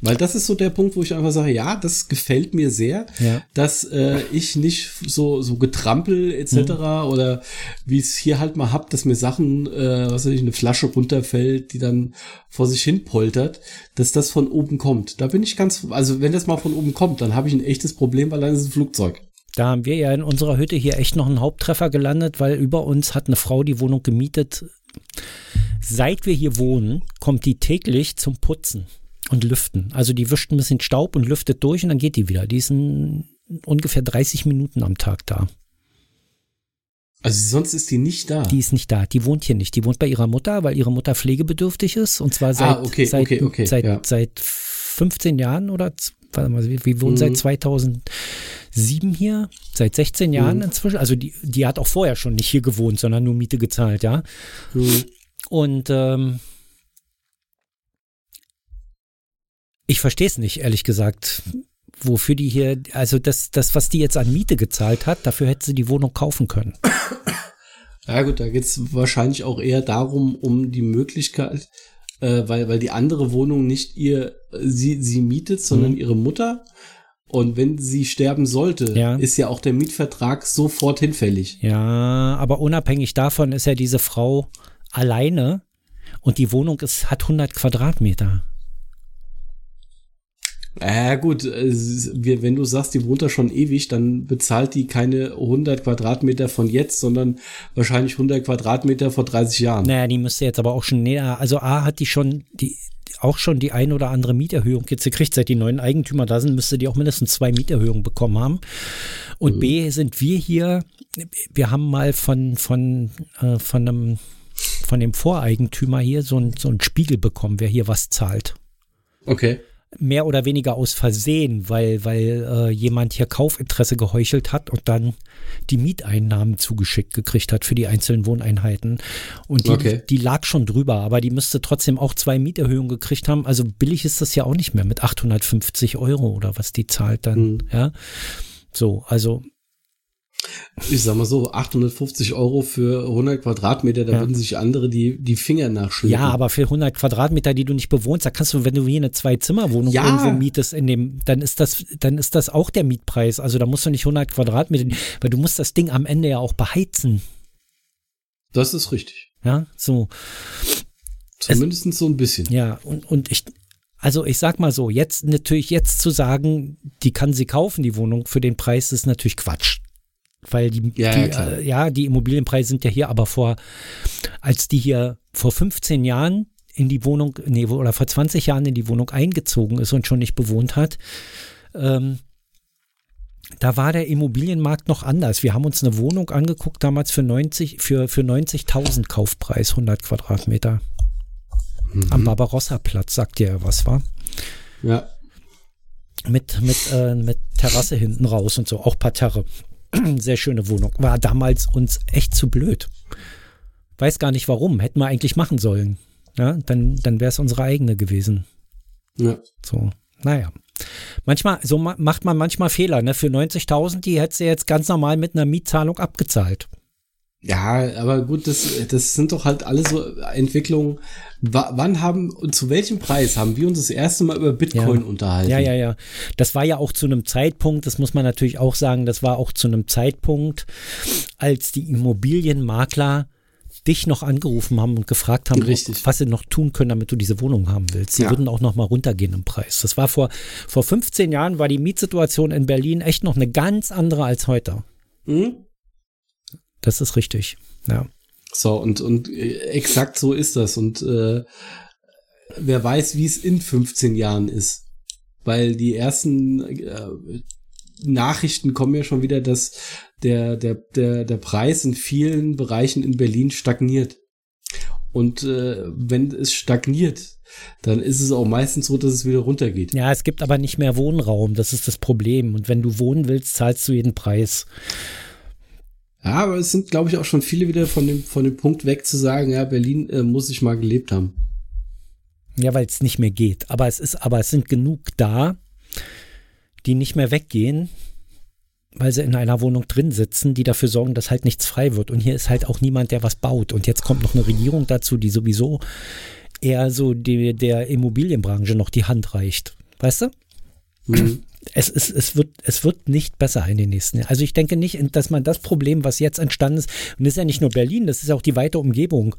Speaker 2: weil das ist so der Punkt, wo ich einfach sage, ja, das gefällt mir sehr, ja. dass äh, ich nicht so so getrampel etc. Mhm. oder wie es hier halt mal hab, dass mir Sachen, äh, was weiß ich, eine Flasche runterfällt, die dann vor sich hin poltert, dass das von oben kommt. Da bin ich ganz, also wenn das mal von oben kommt, dann habe ich ein echtes Problem, weil dann ist es ein Flugzeug.
Speaker 1: Da haben wir ja in unserer Hütte hier echt noch einen Haupttreffer gelandet, weil über uns hat eine Frau die Wohnung gemietet. Seit wir hier wohnen, kommt die täglich zum Putzen und lüften. Also die wischt ein bisschen Staub und lüftet durch und dann geht die wieder. Die ist ungefähr 30 Minuten am Tag da.
Speaker 2: Also sonst ist die nicht da.
Speaker 1: Die ist nicht da. Die wohnt hier nicht. Die wohnt bei ihrer Mutter, weil ihre Mutter pflegebedürftig ist. Und zwar seit, ah, okay, seit, okay, okay, seit, ja. seit 15 Jahren oder warte mal, wir wohnen mhm. seit 2007 hier, seit 16 Jahren mhm. inzwischen. Also die, die hat auch vorher schon nicht hier gewohnt, sondern nur Miete gezahlt, ja. Mhm. Und ähm, Ich verstehe es nicht, ehrlich gesagt. Wofür die hier, also das, das, was die jetzt an Miete gezahlt hat, dafür hätte sie die Wohnung kaufen können.
Speaker 2: Ja gut, da geht es wahrscheinlich auch eher darum, um die Möglichkeit, äh, weil, weil die andere Wohnung nicht ihr, sie, sie mietet, sondern mhm. ihre Mutter. Und wenn sie sterben sollte, ja. ist ja auch der Mietvertrag sofort hinfällig.
Speaker 1: Ja, aber unabhängig davon ist ja diese Frau alleine und die Wohnung ist, hat 100 Quadratmeter.
Speaker 2: Ja gut, wenn du sagst, die wohnt da schon ewig, dann bezahlt die keine 100 Quadratmeter von jetzt, sondern wahrscheinlich 100 Quadratmeter vor 30 Jahren.
Speaker 1: Naja, die müsste jetzt aber auch schon näher, also A hat die schon die auch schon die ein oder andere Mieterhöhung jetzt gekriegt, seit die neuen Eigentümer da sind, müsste die auch mindestens zwei Mieterhöhungen bekommen haben. Und mhm. B sind wir hier, wir haben mal von, von, äh, von einem von dem Voreigentümer hier so ein, so ein Spiegel bekommen, wer hier was zahlt.
Speaker 2: Okay.
Speaker 1: Mehr oder weniger aus Versehen, weil, weil äh, jemand hier Kaufinteresse geheuchelt hat und dann die Mieteinnahmen zugeschickt gekriegt hat für die einzelnen Wohneinheiten. Und die, okay. die lag schon drüber, aber die müsste trotzdem auch zwei Mieterhöhungen gekriegt haben. Also billig ist das ja auch nicht mehr mit 850 Euro oder was die zahlt dann. Mhm. Ja. So, also
Speaker 2: ich sag mal so, 850 Euro für 100 Quadratmeter, da ja. würden sich andere die, die Finger nachschlagen.
Speaker 1: Ja, aber für 100 Quadratmeter, die du nicht bewohnst, da kannst du, wenn du hier eine Zwei-Zimmer-Wohnung ja. irgendwo mietest, in dem, dann ist das, dann ist das auch der Mietpreis. Also da musst du nicht 100 Quadratmeter, weil du musst das Ding am Ende ja auch beheizen.
Speaker 2: Das ist richtig.
Speaker 1: Ja, so.
Speaker 2: Zumindest es, so ein bisschen.
Speaker 1: Ja, und, und ich, also ich sag mal so, jetzt natürlich jetzt zu sagen, die kann sie kaufen, die Wohnung für den Preis, ist natürlich Quatsch weil die, ja, die, ja, äh, ja, die Immobilienpreise sind ja hier, aber vor, als die hier vor 15 Jahren in die Wohnung, nee, oder vor 20 Jahren in die Wohnung eingezogen ist und schon nicht bewohnt hat, ähm, da war der Immobilienmarkt noch anders. Wir haben uns eine Wohnung angeguckt, damals für 90, für, für 90.000 Kaufpreis, 100 Quadratmeter. Mhm. Am Barbarossa-Platz, sagt ihr was, war?
Speaker 2: Ja.
Speaker 1: Mit, mit, äh, mit Terrasse hinten raus und so, auch Parterre. Sehr schöne Wohnung. War damals uns echt zu blöd. Weiß gar nicht warum. Hätten wir eigentlich machen sollen. Ja, dann, dann wäre es unsere eigene gewesen.
Speaker 2: Ja.
Speaker 1: So, naja. Manchmal, so macht man manchmal Fehler. Ne? Für 90.000, die hätte sie jetzt ganz normal mit einer Mietzahlung abgezahlt.
Speaker 2: Ja, aber gut, das, das sind doch halt alle so Entwicklungen. W wann haben und zu welchem Preis haben wir uns das erste Mal über Bitcoin
Speaker 1: ja.
Speaker 2: unterhalten?
Speaker 1: Ja, ja, ja. Das war ja auch zu einem Zeitpunkt, das muss man natürlich auch sagen, das war auch zu einem Zeitpunkt, als die Immobilienmakler dich noch angerufen haben und gefragt haben,
Speaker 2: Richtig.
Speaker 1: was sie noch tun können, damit du diese Wohnung haben willst. Sie ja. würden auch noch mal runtergehen im Preis. Das war vor, vor 15 Jahren war die Mietsituation in Berlin echt noch eine ganz andere als heute. Mhm. Das ist richtig, ja.
Speaker 2: So, und, und äh, exakt so ist das. Und äh, wer weiß, wie es in 15 Jahren ist. Weil die ersten äh, Nachrichten kommen ja schon wieder, dass der, der, der, der Preis in vielen Bereichen in Berlin stagniert. Und äh, wenn es stagniert, dann ist es auch meistens so, dass es wieder runtergeht.
Speaker 1: Ja, es gibt aber nicht mehr Wohnraum, das ist das Problem. Und wenn du wohnen willst, zahlst du jeden Preis.
Speaker 2: Ja, aber es sind, glaube ich, auch schon viele wieder von dem, von dem Punkt weg zu sagen, ja, Berlin äh, muss ich mal gelebt haben.
Speaker 1: Ja, weil es nicht mehr geht. Aber es ist, aber es sind genug da, die nicht mehr weggehen, weil sie in einer Wohnung drin sitzen, die dafür sorgen, dass halt nichts frei wird. Und hier ist halt auch niemand, der was baut. Und jetzt kommt noch eine Regierung dazu, die sowieso eher so die, der Immobilienbranche noch die Hand reicht. Weißt du? Mhm es, es, es, wird, es wird nicht besser in den nächsten Jahren. Also ich denke nicht, dass man das Problem, was jetzt entstanden ist, und das ist ja nicht nur Berlin, das ist auch die weite Umgebung,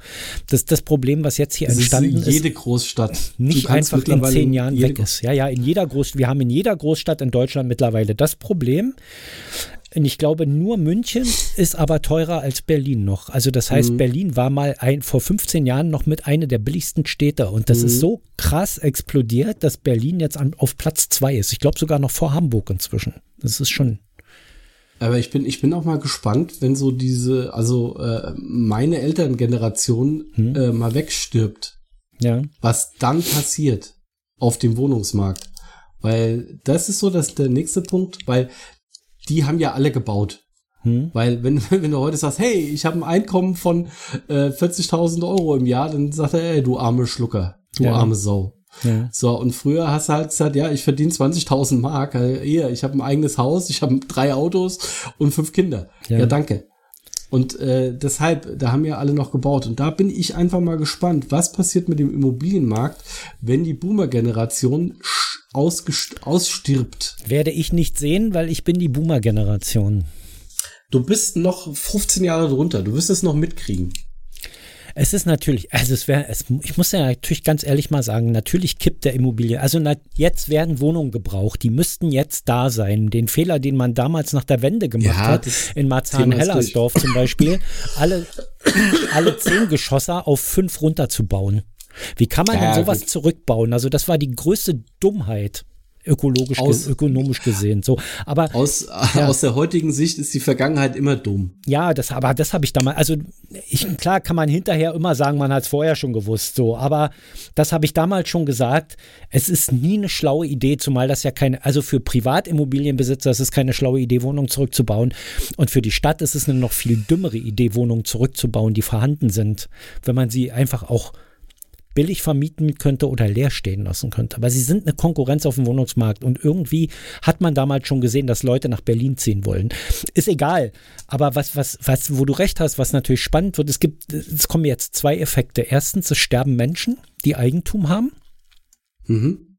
Speaker 1: das, das Problem, was jetzt hier das entstanden ist.
Speaker 2: Jede Großstadt.
Speaker 1: Nicht einfach in zehn Jahren weg ist. Ja, ja, in jeder Großstadt, wir haben in jeder Großstadt in Deutschland mittlerweile das Problem, und ich glaube, nur München ist aber teurer als Berlin noch. Also das heißt, mhm. Berlin war mal ein, vor 15 Jahren noch mit einer der billigsten Städte. Und das mhm. ist so krass explodiert, dass Berlin jetzt an, auf Platz zwei ist. Ich glaube sogar noch vor Hamburg inzwischen. Das ist schon.
Speaker 2: Aber ich bin, ich bin auch mal gespannt, wenn so diese, also äh, meine Elterngeneration mhm. äh, mal wegstirbt.
Speaker 1: Ja.
Speaker 2: Was dann passiert auf dem Wohnungsmarkt. Weil das ist so dass der nächste Punkt, weil die haben ja alle gebaut. Hm. Weil wenn, wenn du heute sagst, hey, ich habe ein Einkommen von äh, 40.000 Euro im Jahr, dann sagt er, ey, du arme Schlucker, du ja. arme Sau. Ja. So, und früher hast du halt gesagt, ja, ich verdiene 20.000 Mark. Also, eher, ich habe ein eigenes Haus, ich habe drei Autos und fünf Kinder. Ja, ja danke. Und äh, deshalb, da haben ja alle noch gebaut. Und da bin ich einfach mal gespannt, was passiert mit dem Immobilienmarkt, wenn die Boomer-Generation ausstirbt.
Speaker 1: Werde ich nicht sehen, weil ich bin die Boomer-Generation.
Speaker 2: Du bist noch 15 Jahre drunter, du wirst es noch mitkriegen.
Speaker 1: Es ist natürlich, also es wäre, es, ich muss ja natürlich ganz ehrlich mal sagen, natürlich kippt der Immobilie. Also na, jetzt werden Wohnungen gebraucht, die müssten jetzt da sein. Den Fehler, den man damals nach der Wende gemacht ja, hat, in Marzahn-Hellersdorf zum Beispiel, alle, alle zehn Geschosser auf fünf runterzubauen. Wie kann man ja, denn sowas gut. zurückbauen? Also das war die größte Dummheit. Ökologisch, aus, ökonomisch gesehen. So, aber
Speaker 2: aus, ja. aus der heutigen Sicht ist die Vergangenheit immer dumm.
Speaker 1: Ja, das, aber das habe ich damals, also ich, klar kann man hinterher immer sagen, man hat es vorher schon gewusst, so, aber das habe ich damals schon gesagt. Es ist nie eine schlaue Idee, zumal das ja keine, also für Privatimmobilienbesitzer ist es keine schlaue Idee, Wohnungen zurückzubauen. Und für die Stadt ist es eine noch viel dümmere Idee, Wohnungen zurückzubauen, die vorhanden sind, wenn man sie einfach auch billig vermieten könnte oder leer stehen lassen könnte. Aber sie sind eine Konkurrenz auf dem Wohnungsmarkt und irgendwie hat man damals schon gesehen, dass Leute nach Berlin ziehen wollen. Ist egal. Aber was, was, was, wo du recht hast, was natürlich spannend wird, es gibt, es kommen jetzt zwei Effekte. Erstens, es sterben Menschen, die Eigentum haben. Mhm.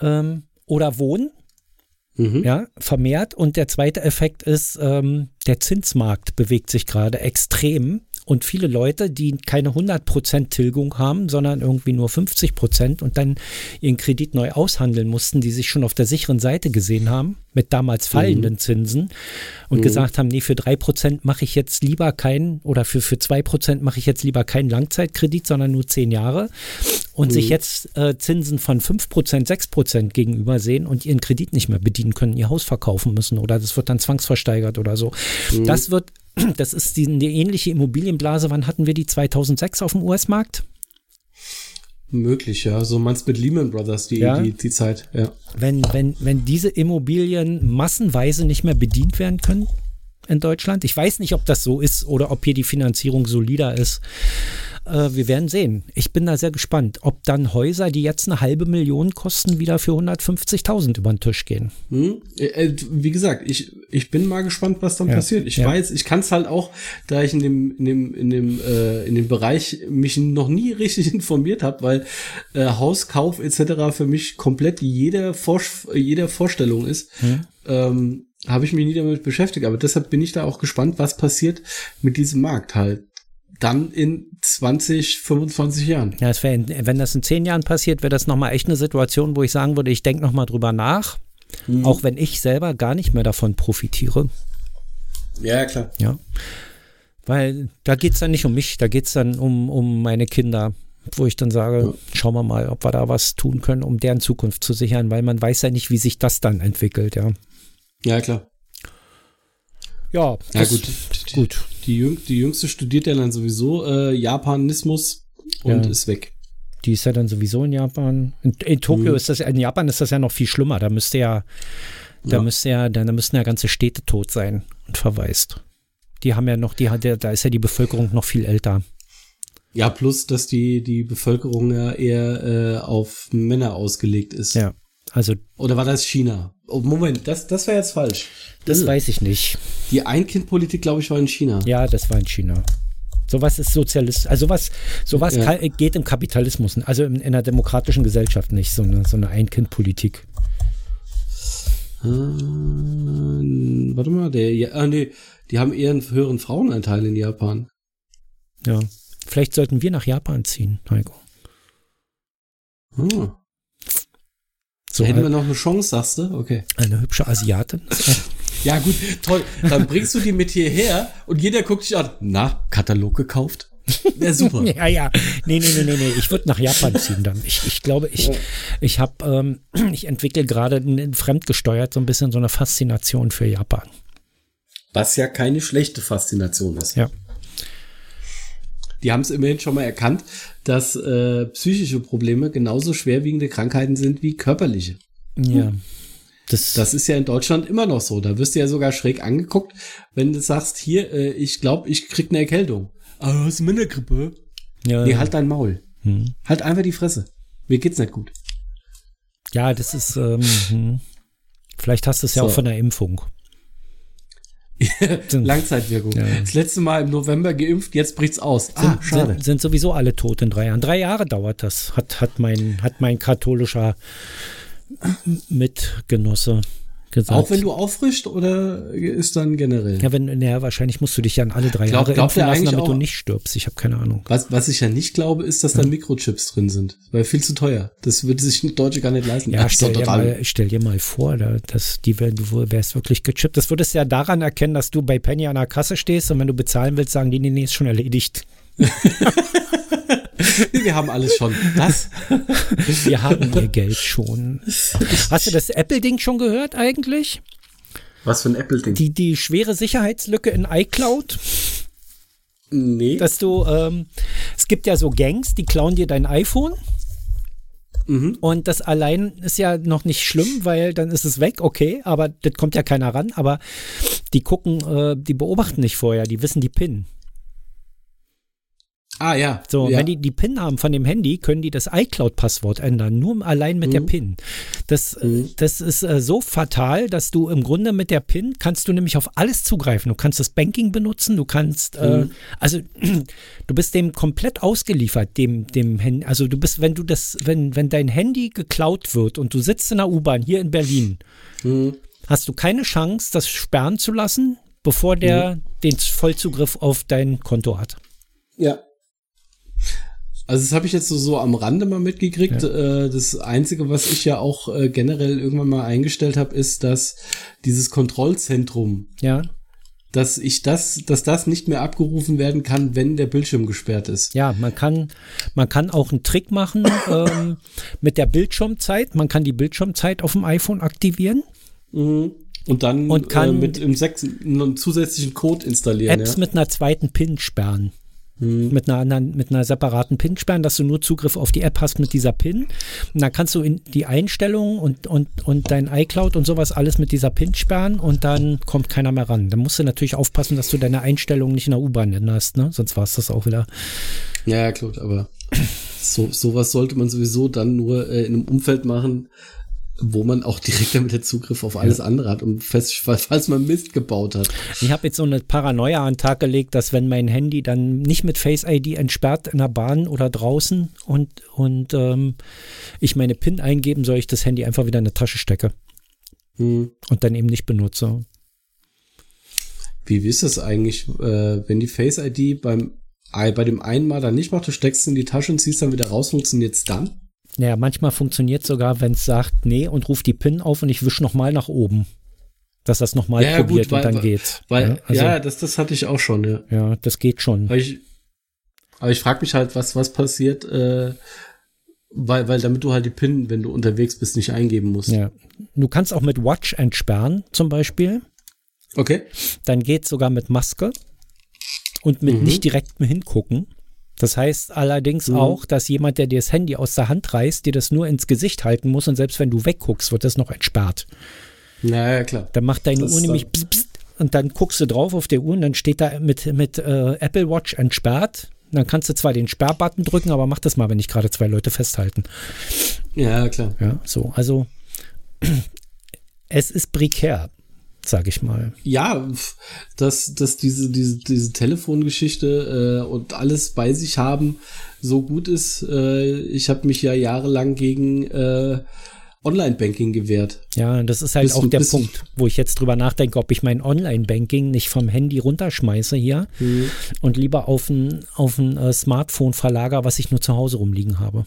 Speaker 1: Ähm, oder wohnen. Mhm. Ja, vermehrt. Und der zweite Effekt ist, ähm, der Zinsmarkt bewegt sich gerade extrem. Und viele Leute, die keine 100% Tilgung haben, sondern irgendwie nur 50% und dann ihren Kredit neu aushandeln mussten, die sich schon auf der sicheren Seite gesehen haben, mit damals fallenden mhm. Zinsen und mhm. gesagt haben, nee, für 3% mache ich jetzt lieber keinen oder für, für 2% mache ich jetzt lieber keinen Langzeitkredit, sondern nur 10 Jahre und mhm. sich jetzt äh, Zinsen von 5%, 6% gegenüber sehen und ihren Kredit nicht mehr bedienen können, ihr Haus verkaufen müssen oder das wird dann zwangsversteigert oder so. Mhm. Das wird das ist die, eine ähnliche Immobilienblase. Wann hatten wir die? 2006 auf dem US-Markt?
Speaker 2: Möglich, ja. So meinst mit Lehman Brothers die, ja. die, die Zeit, ja.
Speaker 1: Wenn, wenn, wenn diese Immobilien massenweise nicht mehr bedient werden können in Deutschland. Ich weiß nicht, ob das so ist oder ob hier die Finanzierung solider ist. Äh, wir werden sehen. Ich bin da sehr gespannt, ob dann Häuser, die jetzt eine halbe Million kosten, wieder für 150.000 über den Tisch gehen.
Speaker 2: Hm? Äh, äh, wie gesagt, ich, ich bin mal gespannt, was dann ja. passiert. Ich ja. weiß, ich kann es halt auch, da ich in dem, in dem, in dem, äh, in dem Bereich mich noch nie richtig informiert habe, weil äh, Hauskauf etc. für mich komplett jeder, Vor jeder Vorstellung ist. Hm. Ähm, habe ich mich nie damit beschäftigt, aber deshalb bin ich da auch gespannt, was passiert mit diesem Markt halt dann in 20, 25 Jahren.
Speaker 1: Ja, wär, wenn das in 10 Jahren passiert, wäre das nochmal echt eine Situation, wo ich sagen würde, ich denke nochmal drüber nach, mhm. auch wenn ich selber gar nicht mehr davon profitiere.
Speaker 2: Ja, klar.
Speaker 1: Ja. Weil da geht es dann nicht um mich, da geht es dann um, um meine Kinder, wo ich dann sage, ja. schauen wir mal, ob wir da was tun können, um deren Zukunft zu sichern, weil man weiß ja nicht, wie sich das dann entwickelt, ja.
Speaker 2: Ja, klar.
Speaker 1: Ja,
Speaker 2: ja gut. gut. Die, Jüng die Jüngste studiert ja dann sowieso äh, Japanismus und ja. ist weg.
Speaker 1: Die ist ja dann sowieso in Japan. In, in Tokio mhm. ist das, in Japan ist das ja noch viel schlimmer. Da müsste ja, da ja. müsste ja, da müssten ja ganze Städte tot sein und verwaist. Die haben ja noch, die hat da ist ja die Bevölkerung noch viel älter.
Speaker 2: Ja, plus, dass die, die Bevölkerung ja eher äh, auf Männer ausgelegt ist.
Speaker 1: Ja. Also.
Speaker 2: Oder war das China? Oh, Moment, das, das war jetzt falsch.
Speaker 1: Das hm. weiß ich nicht.
Speaker 2: Die Ein-Kind-Politik, glaube ich, war in China.
Speaker 1: Ja, das war in China. Sowas ist Sozialist, also sowas, sowas ja. geht im Kapitalismus, also in, in, einer demokratischen Gesellschaft nicht, so eine, so eine Ein-Kind-Politik.
Speaker 2: Äh, warte mal, der, ja, ah, nee, die haben eher einen höheren Frauenanteil in Japan.
Speaker 1: Ja, vielleicht sollten wir nach Japan ziehen, Heiko.
Speaker 2: Hm. So hätten wir noch eine Chance, sagst du? Okay.
Speaker 1: Eine hübsche Asiatin.
Speaker 2: ja, gut, toll. Dann bringst du die mit hierher und jeder guckt dich an. Na, Katalog gekauft?
Speaker 1: Ja, super. ja, ja. Nee, nee, nee, nee, nee. Ich würde nach Japan ziehen dann. Ich, ich glaube, ich, ich habe, ähm, ich entwickle gerade fremdgesteuert so ein bisschen so eine Faszination für Japan.
Speaker 2: Was ja keine schlechte Faszination ist.
Speaker 1: Ja
Speaker 2: die haben es immerhin schon mal erkannt, dass äh, psychische Probleme genauso schwerwiegende Krankheiten sind wie körperliche.
Speaker 1: Ja.
Speaker 2: Das, das ist ja in Deutschland immer noch so. Da wirst du ja sogar schräg angeguckt, wenn du sagst, hier, äh, ich glaube, ich krieg eine Erkältung. Aber ah, hast du Männergrippe? Ja. Nee, halt dein Maul. Hm. Halt einfach die Fresse. Mir geht's nicht gut.
Speaker 1: Ja, das ist, ähm, hm. vielleicht hast du es ja so. auch von der Impfung.
Speaker 2: Langzeitwirkung. Ja. Das letzte Mal im November geimpft, jetzt bricht's aus.
Speaker 1: Ah, sind, schade. Sind, sind, sowieso alle tot in drei Jahren. Drei Jahre dauert das, hat, hat, mein, hat mein katholischer Mitgenosse gesagt.
Speaker 2: Auch wenn du auffrischst oder ist dann generell?
Speaker 1: Ja, wenn, ja, wahrscheinlich musst du dich ja alle drei glaub, Jahre impfen lassen, damit du nicht stirbst. Ich habe keine Ahnung.
Speaker 2: Was, was ich ja nicht glaube, ist, dass da Mikrochips drin sind. Weil viel zu teuer. Das würde sich ein Deutsche gar nicht leisten.
Speaker 1: Ja, stell dir, mal, stell dir mal vor, da, dass die, du wärst wirklich gechippt. Das würdest du ja daran erkennen, dass du bei Penny an der Kasse stehst und wenn du bezahlen willst, sagen die, nee, nee, ist schon erledigt.
Speaker 2: wir haben alles schon. Das?
Speaker 1: Wir haben ihr Geld schon. Hast du das Apple-Ding schon gehört eigentlich?
Speaker 2: Was für ein Apple-Ding?
Speaker 1: Die, die schwere Sicherheitslücke in iCloud.
Speaker 2: Nee.
Speaker 1: Dass du, ähm, es gibt ja so Gangs, die klauen dir dein iPhone. Mhm. Und das allein ist ja noch nicht schlimm, weil dann ist es weg, okay, aber das kommt ja keiner ran. Aber die gucken, äh, die beobachten nicht vorher, die wissen die PIN.
Speaker 2: Ah ja.
Speaker 1: So,
Speaker 2: ja.
Speaker 1: wenn die die PIN haben von dem Handy, können die das iCloud-Passwort ändern, nur allein mit mhm. der PIN. Das, mhm. das ist äh, so fatal, dass du im Grunde mit der PIN kannst du nämlich auf alles zugreifen. Du kannst das Banking benutzen, du kannst, äh, mhm. äh, also du bist dem komplett ausgeliefert, dem, dem Handy. Also du bist, wenn du das, wenn, wenn dein Handy geklaut wird und du sitzt in der U-Bahn hier in Berlin, mhm. hast du keine Chance, das sperren zu lassen, bevor der mhm. den Vollzugriff auf dein Konto hat.
Speaker 2: Ja, also das habe ich jetzt so, so am Rande mal mitgekriegt. Ja. Äh, das Einzige, was ich ja auch äh, generell irgendwann mal eingestellt habe, ist, dass dieses Kontrollzentrum,
Speaker 1: ja.
Speaker 2: dass ich das, dass das nicht mehr abgerufen werden kann, wenn der Bildschirm gesperrt ist.
Speaker 1: Ja, man kann, man kann auch einen Trick machen ähm, mit der Bildschirmzeit. Man kann die Bildschirmzeit auf dem iPhone aktivieren.
Speaker 2: Mhm. Und dann
Speaker 1: und kann
Speaker 2: äh, mit im Sechs einen zusätzlichen Code installieren.
Speaker 1: Apps ja? mit einer zweiten PIN sperren. Hm. Mit einer mit einer separaten PIN sperren, dass du nur Zugriff auf die App hast mit dieser PIN. Und dann kannst du in die Einstellungen und, und, und dein iCloud und sowas alles mit dieser PIN sperren und dann kommt keiner mehr ran. Dann musst du natürlich aufpassen, dass du deine Einstellungen nicht in der U-Bahn änderst, ne? Sonst war es das auch wieder.
Speaker 2: Ja, klar, aber so, sowas sollte man sowieso dann nur äh, in einem Umfeld machen, wo man auch direkt damit den Zugriff auf alles andere hat und fest, falls man Mist gebaut hat.
Speaker 1: Ich habe jetzt so eine Paranoia an den Tag gelegt, dass wenn mein Handy dann nicht mit Face ID entsperrt in der Bahn oder draußen und, und ähm, ich meine PIN eingeben soll, ich das Handy einfach wieder in der Tasche stecke. Hm. Und dann eben nicht benutze.
Speaker 2: Wie ist das eigentlich, äh, wenn die Face ID beim bei dem einen Mal dann nicht macht, du steckst es in die Tasche und ziehst dann wieder raus, funktioniert es dann?
Speaker 1: Naja, manchmal funktioniert sogar, wenn es sagt, nee, und ruft die PIN auf und ich wische nochmal nach oben. Dass das nochmal ja, probiert gut, weil, und dann geht.
Speaker 2: Weil, ja, also, ja, das, das hatte ich auch schon, ja.
Speaker 1: Ja, das geht schon.
Speaker 2: Aber ich, aber ich frage mich halt, was, was passiert, äh, weil, weil damit du halt die PIN, wenn du unterwegs bist, nicht eingeben musst.
Speaker 1: Ja. Du kannst auch mit Watch entsperren, zum Beispiel.
Speaker 2: Okay.
Speaker 1: Dann geht sogar mit Maske und mit mhm. nicht direktem Hingucken. Das heißt allerdings mhm. auch, dass jemand, der dir das Handy aus der Hand reißt, dir das nur ins Gesicht halten muss und selbst wenn du wegguckst, wird das noch entsperrt.
Speaker 2: Naja, klar.
Speaker 1: Dann macht deine das Uhr nämlich pss, pss, und dann guckst du drauf auf der Uhr und dann steht da mit, mit äh, Apple Watch entsperrt. Dann kannst du zwar den Sperrbutton drücken, aber mach das mal, wenn nicht gerade zwei Leute festhalten.
Speaker 2: Ja, klar.
Speaker 1: Ja, so. Also es ist prekär sag ich mal.
Speaker 2: Ja, dass, dass diese, diese, diese Telefongeschichte äh, und alles bei sich haben so gut ist. Äh, ich habe mich ja jahrelang gegen äh, Online-Banking gewehrt.
Speaker 1: Ja, das ist halt bis, auch der Punkt, wo ich jetzt drüber nachdenke, ob ich mein Online-Banking nicht vom Handy runterschmeiße hier mhm. und lieber auf ein, auf ein äh, Smartphone verlager, was ich nur zu Hause rumliegen habe.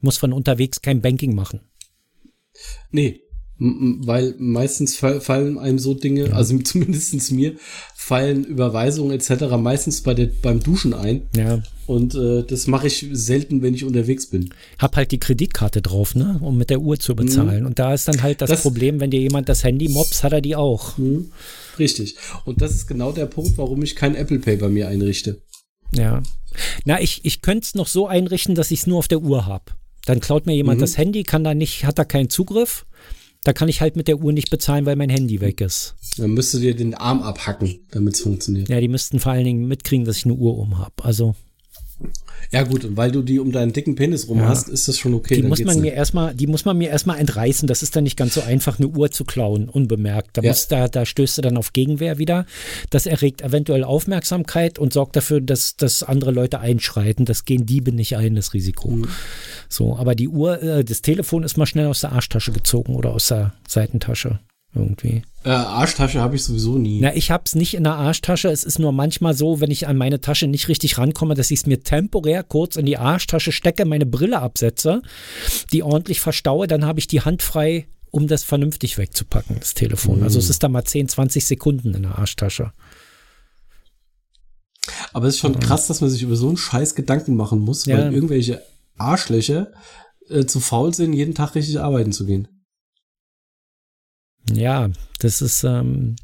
Speaker 1: Muss von unterwegs kein Banking machen.
Speaker 2: Nee, weil meistens fallen einem so Dinge, also zumindestens mir, fallen Überweisungen etc. meistens bei der, beim Duschen ein.
Speaker 1: Ja.
Speaker 2: Und äh, das mache ich selten, wenn ich unterwegs bin.
Speaker 1: Hab halt die Kreditkarte drauf, ne, um mit der Uhr zu bezahlen. Mhm. Und da ist dann halt das, das, Problem, wenn dir jemand das Handy mobs, hat er die auch. Mhm.
Speaker 2: Richtig. Und das ist genau der Punkt, warum ich kein Apple Pay bei mir einrichte.
Speaker 1: Ja. Na, ich, ich könnte es noch so einrichten, dass ich es nur auf der Uhr habe. Dann klaut mir jemand mhm. das Handy, kann da nicht, hat da keinen Zugriff. Da kann ich halt mit der Uhr nicht bezahlen, weil mein Handy weg ist.
Speaker 2: Dann müsstest du dir den Arm abhacken, damit es funktioniert.
Speaker 1: Ja, die müssten vor allen Dingen mitkriegen, dass ich eine Uhr um habe. Also
Speaker 2: ja gut, und weil du die um deinen dicken Penis rum ja. hast, ist das schon okay.
Speaker 1: Die muss man mir erstmal, die muss man mir erstmal entreißen. Das ist dann nicht ganz so einfach, eine Uhr zu klauen, unbemerkt. Da, ja. muss, da, da stößt du dann auf Gegenwehr wieder. Das erregt eventuell Aufmerksamkeit und sorgt dafür, dass, dass andere Leute einschreiten. Das gehen Diebe nicht ein, das Risiko. Mhm. So, aber die Uhr, äh, das Telefon ist mal schnell aus der Arschtasche gezogen oder aus der Seitentasche irgendwie.
Speaker 2: Äh, Arschtasche habe ich sowieso nie.
Speaker 1: Na, ich habe es nicht in der Arschtasche. Es ist nur manchmal so, wenn ich an meine Tasche nicht richtig rankomme, dass ich es mir temporär kurz in die Arschtasche stecke, meine Brille absetze, die ordentlich verstaue, dann habe ich die Hand frei, um das vernünftig wegzupacken, das Telefon. Mhm. Also es ist da mal 10, 20 Sekunden in der Arschtasche.
Speaker 2: Aber es ist schon krass, dass man sich über so einen Scheiß Gedanken machen muss, ja. weil irgendwelche Arschlöcher äh, zu faul sind, jeden Tag richtig arbeiten zu gehen.
Speaker 1: Ja, das ist, ähm,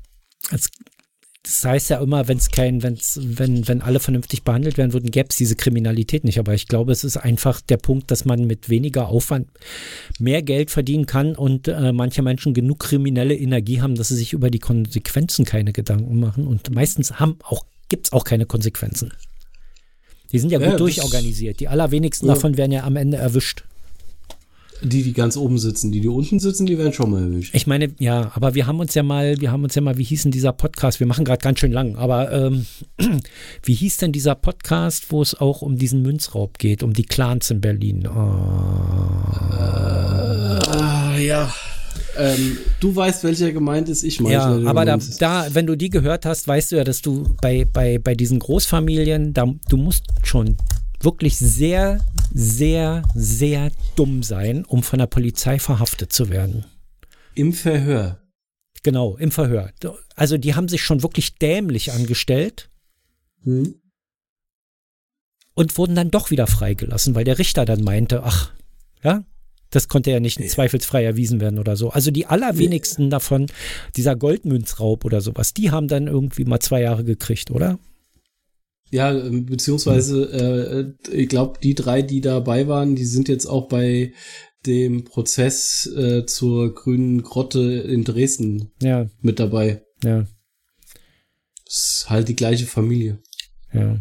Speaker 1: das heißt ja immer, wenn es kein, wenn's, wenn, wenn alle vernünftig behandelt werden würden, gäbe es diese Kriminalität nicht. Aber ich glaube, es ist einfach der Punkt, dass man mit weniger Aufwand mehr Geld verdienen kann und äh, manche Menschen genug kriminelle Energie haben, dass sie sich über die Konsequenzen keine Gedanken machen. Und meistens haben auch, gibt es auch keine Konsequenzen. Die sind ja gut ja, durchorganisiert. Die allerwenigsten ja. davon werden ja am Ende erwischt.
Speaker 2: Die, die ganz oben sitzen, die, die unten sitzen, die werden schon mal erwischt.
Speaker 1: Ich meine, ja, aber wir haben uns ja mal, wir haben uns ja mal, wie hieß denn dieser Podcast? Wir machen gerade ganz schön lang, aber ähm, wie hieß denn dieser Podcast, wo es auch um diesen Münzraub geht, um die Clans in Berlin? Oh.
Speaker 2: Äh, ja. Ähm, du weißt, welcher gemeint ist, ich meine.
Speaker 1: Ja, aber da, da, wenn du die gehört hast, weißt du ja, dass du bei, bei, bei diesen Großfamilien, da, du musst schon wirklich sehr, sehr, sehr dumm sein, um von der Polizei verhaftet zu werden.
Speaker 2: Im Verhör.
Speaker 1: Genau, im Verhör. Also die haben sich schon wirklich dämlich angestellt hm. und wurden dann doch wieder freigelassen, weil der Richter dann meinte, ach, ja, das konnte ja nicht zweifelsfrei erwiesen werden oder so. Also die allerwenigsten davon, dieser Goldmünzraub oder sowas, die haben dann irgendwie mal zwei Jahre gekriegt, oder?
Speaker 2: Ja, ähm, beziehungsweise äh, ich glaube, die drei, die dabei waren, die sind jetzt auch bei dem Prozess äh, zur grünen Grotte in Dresden
Speaker 1: ja.
Speaker 2: mit dabei.
Speaker 1: Ja.
Speaker 2: Das ist halt die gleiche Familie.
Speaker 1: Ja.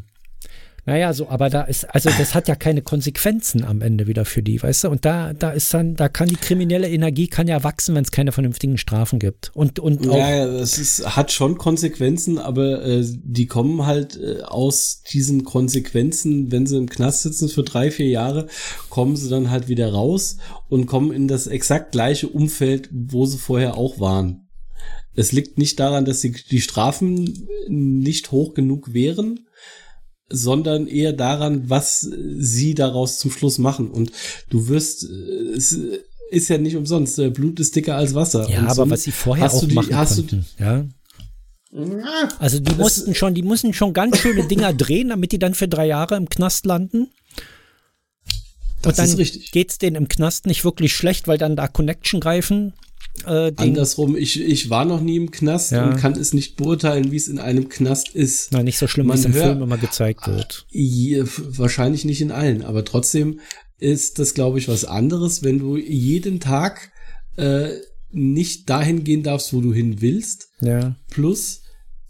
Speaker 1: Naja, so, aber da ist, also das hat ja keine Konsequenzen am Ende wieder für die, weißt du? Und da, da ist dann, da kann die kriminelle Energie kann ja wachsen, wenn es keine vernünftigen Strafen gibt. Und, und
Speaker 2: auch. Ja, das ist, hat schon Konsequenzen, aber äh, die kommen halt äh, aus diesen Konsequenzen, wenn sie im Knast sitzen für drei, vier Jahre, kommen sie dann halt wieder raus und kommen in das exakt gleiche Umfeld, wo sie vorher auch waren. Es liegt nicht daran, dass die, die Strafen nicht hoch genug wären, sondern eher daran, was sie daraus zum Schluss machen. Und du wirst, äh, es ist ja nicht umsonst, äh, Blut ist dicker als Wasser.
Speaker 1: Ja,
Speaker 2: Und
Speaker 1: aber so was sie vorher auch die, machen konnten, ja. Also die mussten schon, die mussten schon ganz schöne Dinger drehen, damit die dann für drei Jahre im Knast landen. Und dann geht es denen im Knast nicht wirklich schlecht, weil dann da Connection greifen
Speaker 2: äh, Andersrum, ich, ich war noch nie im Knast ja. und kann es nicht beurteilen, wie es in einem Knast ist.
Speaker 1: Nein, nicht so schlimm, wie es im hört, Film immer gezeigt wird.
Speaker 2: Je, wahrscheinlich nicht in allen, aber trotzdem ist das, glaube ich, was anderes, wenn du jeden Tag äh, nicht dahin gehen darfst, wo du hin willst.
Speaker 1: Ja.
Speaker 2: Plus,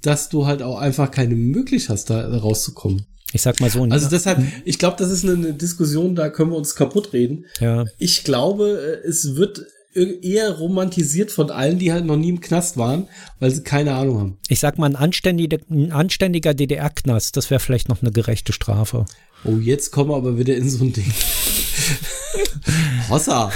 Speaker 2: dass du halt auch einfach keine Möglichkeit hast, da rauszukommen.
Speaker 1: Ich sag mal so.
Speaker 2: Also deshalb, ich glaube, das ist eine Diskussion, da können wir uns kaputt reden.
Speaker 1: Ja.
Speaker 2: Ich glaube, äh, es wird eher romantisiert von allen, die halt noch nie im Knast waren, weil sie keine Ahnung haben.
Speaker 1: Ich sag mal, ein anständiger, ein anständiger DDR-Knast, das wäre vielleicht noch eine gerechte Strafe.
Speaker 2: Oh, jetzt kommen wir aber wieder in so ein Ding. Hossa.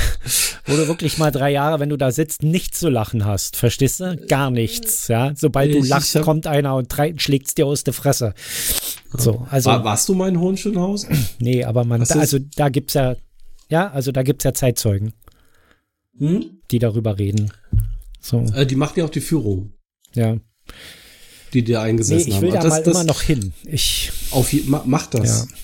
Speaker 1: Wo du wirklich mal drei Jahre, wenn du da sitzt, nichts zu lachen hast. Verstehst du? Gar nichts. Ja, sobald du lachst, hab... kommt einer und schlägt es dir aus der Fresse. So, also.
Speaker 2: War, warst du mein Hohenschönhaus?
Speaker 1: Nee, aber man, da, also da gibt's ja, ja, also da gibt's ja Zeitzeugen hm? die darüber reden. So.
Speaker 2: Äh, die macht ja auch die Führung.
Speaker 1: Ja.
Speaker 2: Die dir eingesessen
Speaker 1: nee, ich will
Speaker 2: haben.
Speaker 1: da das, mal das, immer noch hin. Ich.
Speaker 2: Auf, mach das. Ja.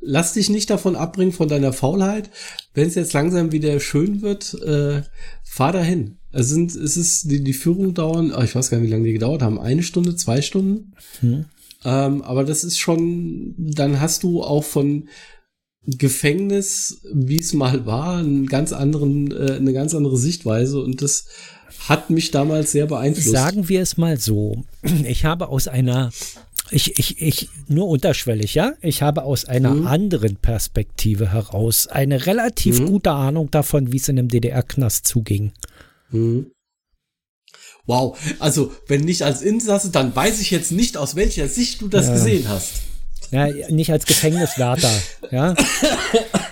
Speaker 2: Lass dich nicht davon abbringen von deiner Faulheit. Wenn es jetzt langsam wieder schön wird, äh, fahr dahin. Es sind, es ist die, die Führung dauern, oh, ich weiß gar nicht, wie lange die gedauert haben, eine Stunde, zwei Stunden. Hm. Ähm, aber das ist schon, dann hast du auch von Gefängnis, wie es mal war, einen ganz anderen, äh, eine ganz andere Sichtweise und das hat mich damals sehr beeinflusst.
Speaker 1: Sagen wir es mal so. Ich habe aus einer, ich, ich, ich, nur unterschwellig, ja? Ich habe aus einer mhm. anderen Perspektive heraus eine relativ mhm. gute Ahnung davon, wie es in einem DDR-Knast zuging. Mhm.
Speaker 2: Wow, also wenn nicht als Insasse, dann weiß ich jetzt nicht, aus welcher Sicht du das ja. gesehen hast.
Speaker 1: Ja, nicht als Gefängniswärter, ja.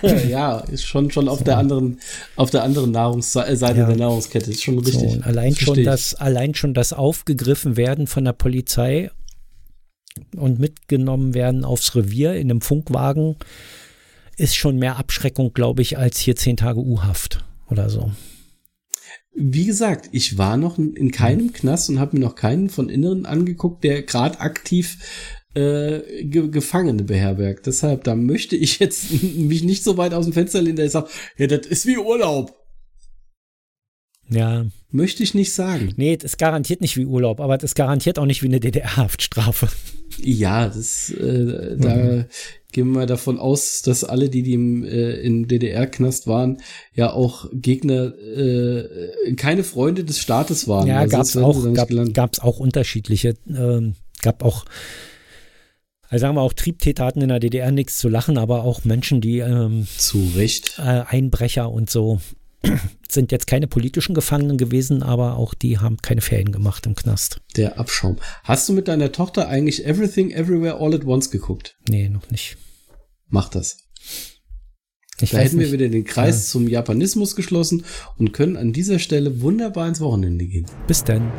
Speaker 2: ja, ist schon, schon auf der anderen, auf der anderen Nahrungsseite ja. der Nahrungskette, ist schon richtig.
Speaker 1: So, allein schon das, allein schon das aufgegriffen werden von der Polizei und mitgenommen werden aufs Revier in einem Funkwagen ist schon mehr Abschreckung, glaube ich, als hier zehn Tage U-Haft oder so.
Speaker 2: Wie gesagt, ich war noch in keinem Knast und habe mir noch keinen von innen angeguckt, der gerade aktiv äh, Ge Gefangene beherbergt. Deshalb, da möchte ich jetzt mich nicht so weit aus dem Fenster lehnen, dass ich sage, ja, das ist wie Urlaub.
Speaker 1: Ja.
Speaker 2: Möchte ich nicht sagen.
Speaker 1: Nee, das ist garantiert nicht wie Urlaub, aber das ist garantiert auch nicht wie eine DDR-Haftstrafe.
Speaker 2: Ja, das, äh, da mhm. gehen wir davon aus, dass alle, die, die im, äh, in DDR-Knast waren, ja auch Gegner, äh, keine Freunde des Staates waren.
Speaker 1: Ja, also gab's auch, gab, gab's auch unterschiedliche, ähm, gab auch, also sagen wir auch Triebtäter hatten in der DDR nichts zu lachen, aber auch Menschen, die ähm,
Speaker 2: zu Recht
Speaker 1: äh, Einbrecher und so sind jetzt keine politischen Gefangenen gewesen, aber auch die haben keine Ferien gemacht im Knast.
Speaker 2: Der Abschaum. Hast du mit deiner Tochter eigentlich Everything Everywhere All at Once geguckt?
Speaker 1: Nee, noch nicht.
Speaker 2: Mach das. Ich da hätten wir wieder den Kreis ja. zum Japanismus geschlossen und können an dieser Stelle wunderbar ins Wochenende gehen.
Speaker 1: Bis dann.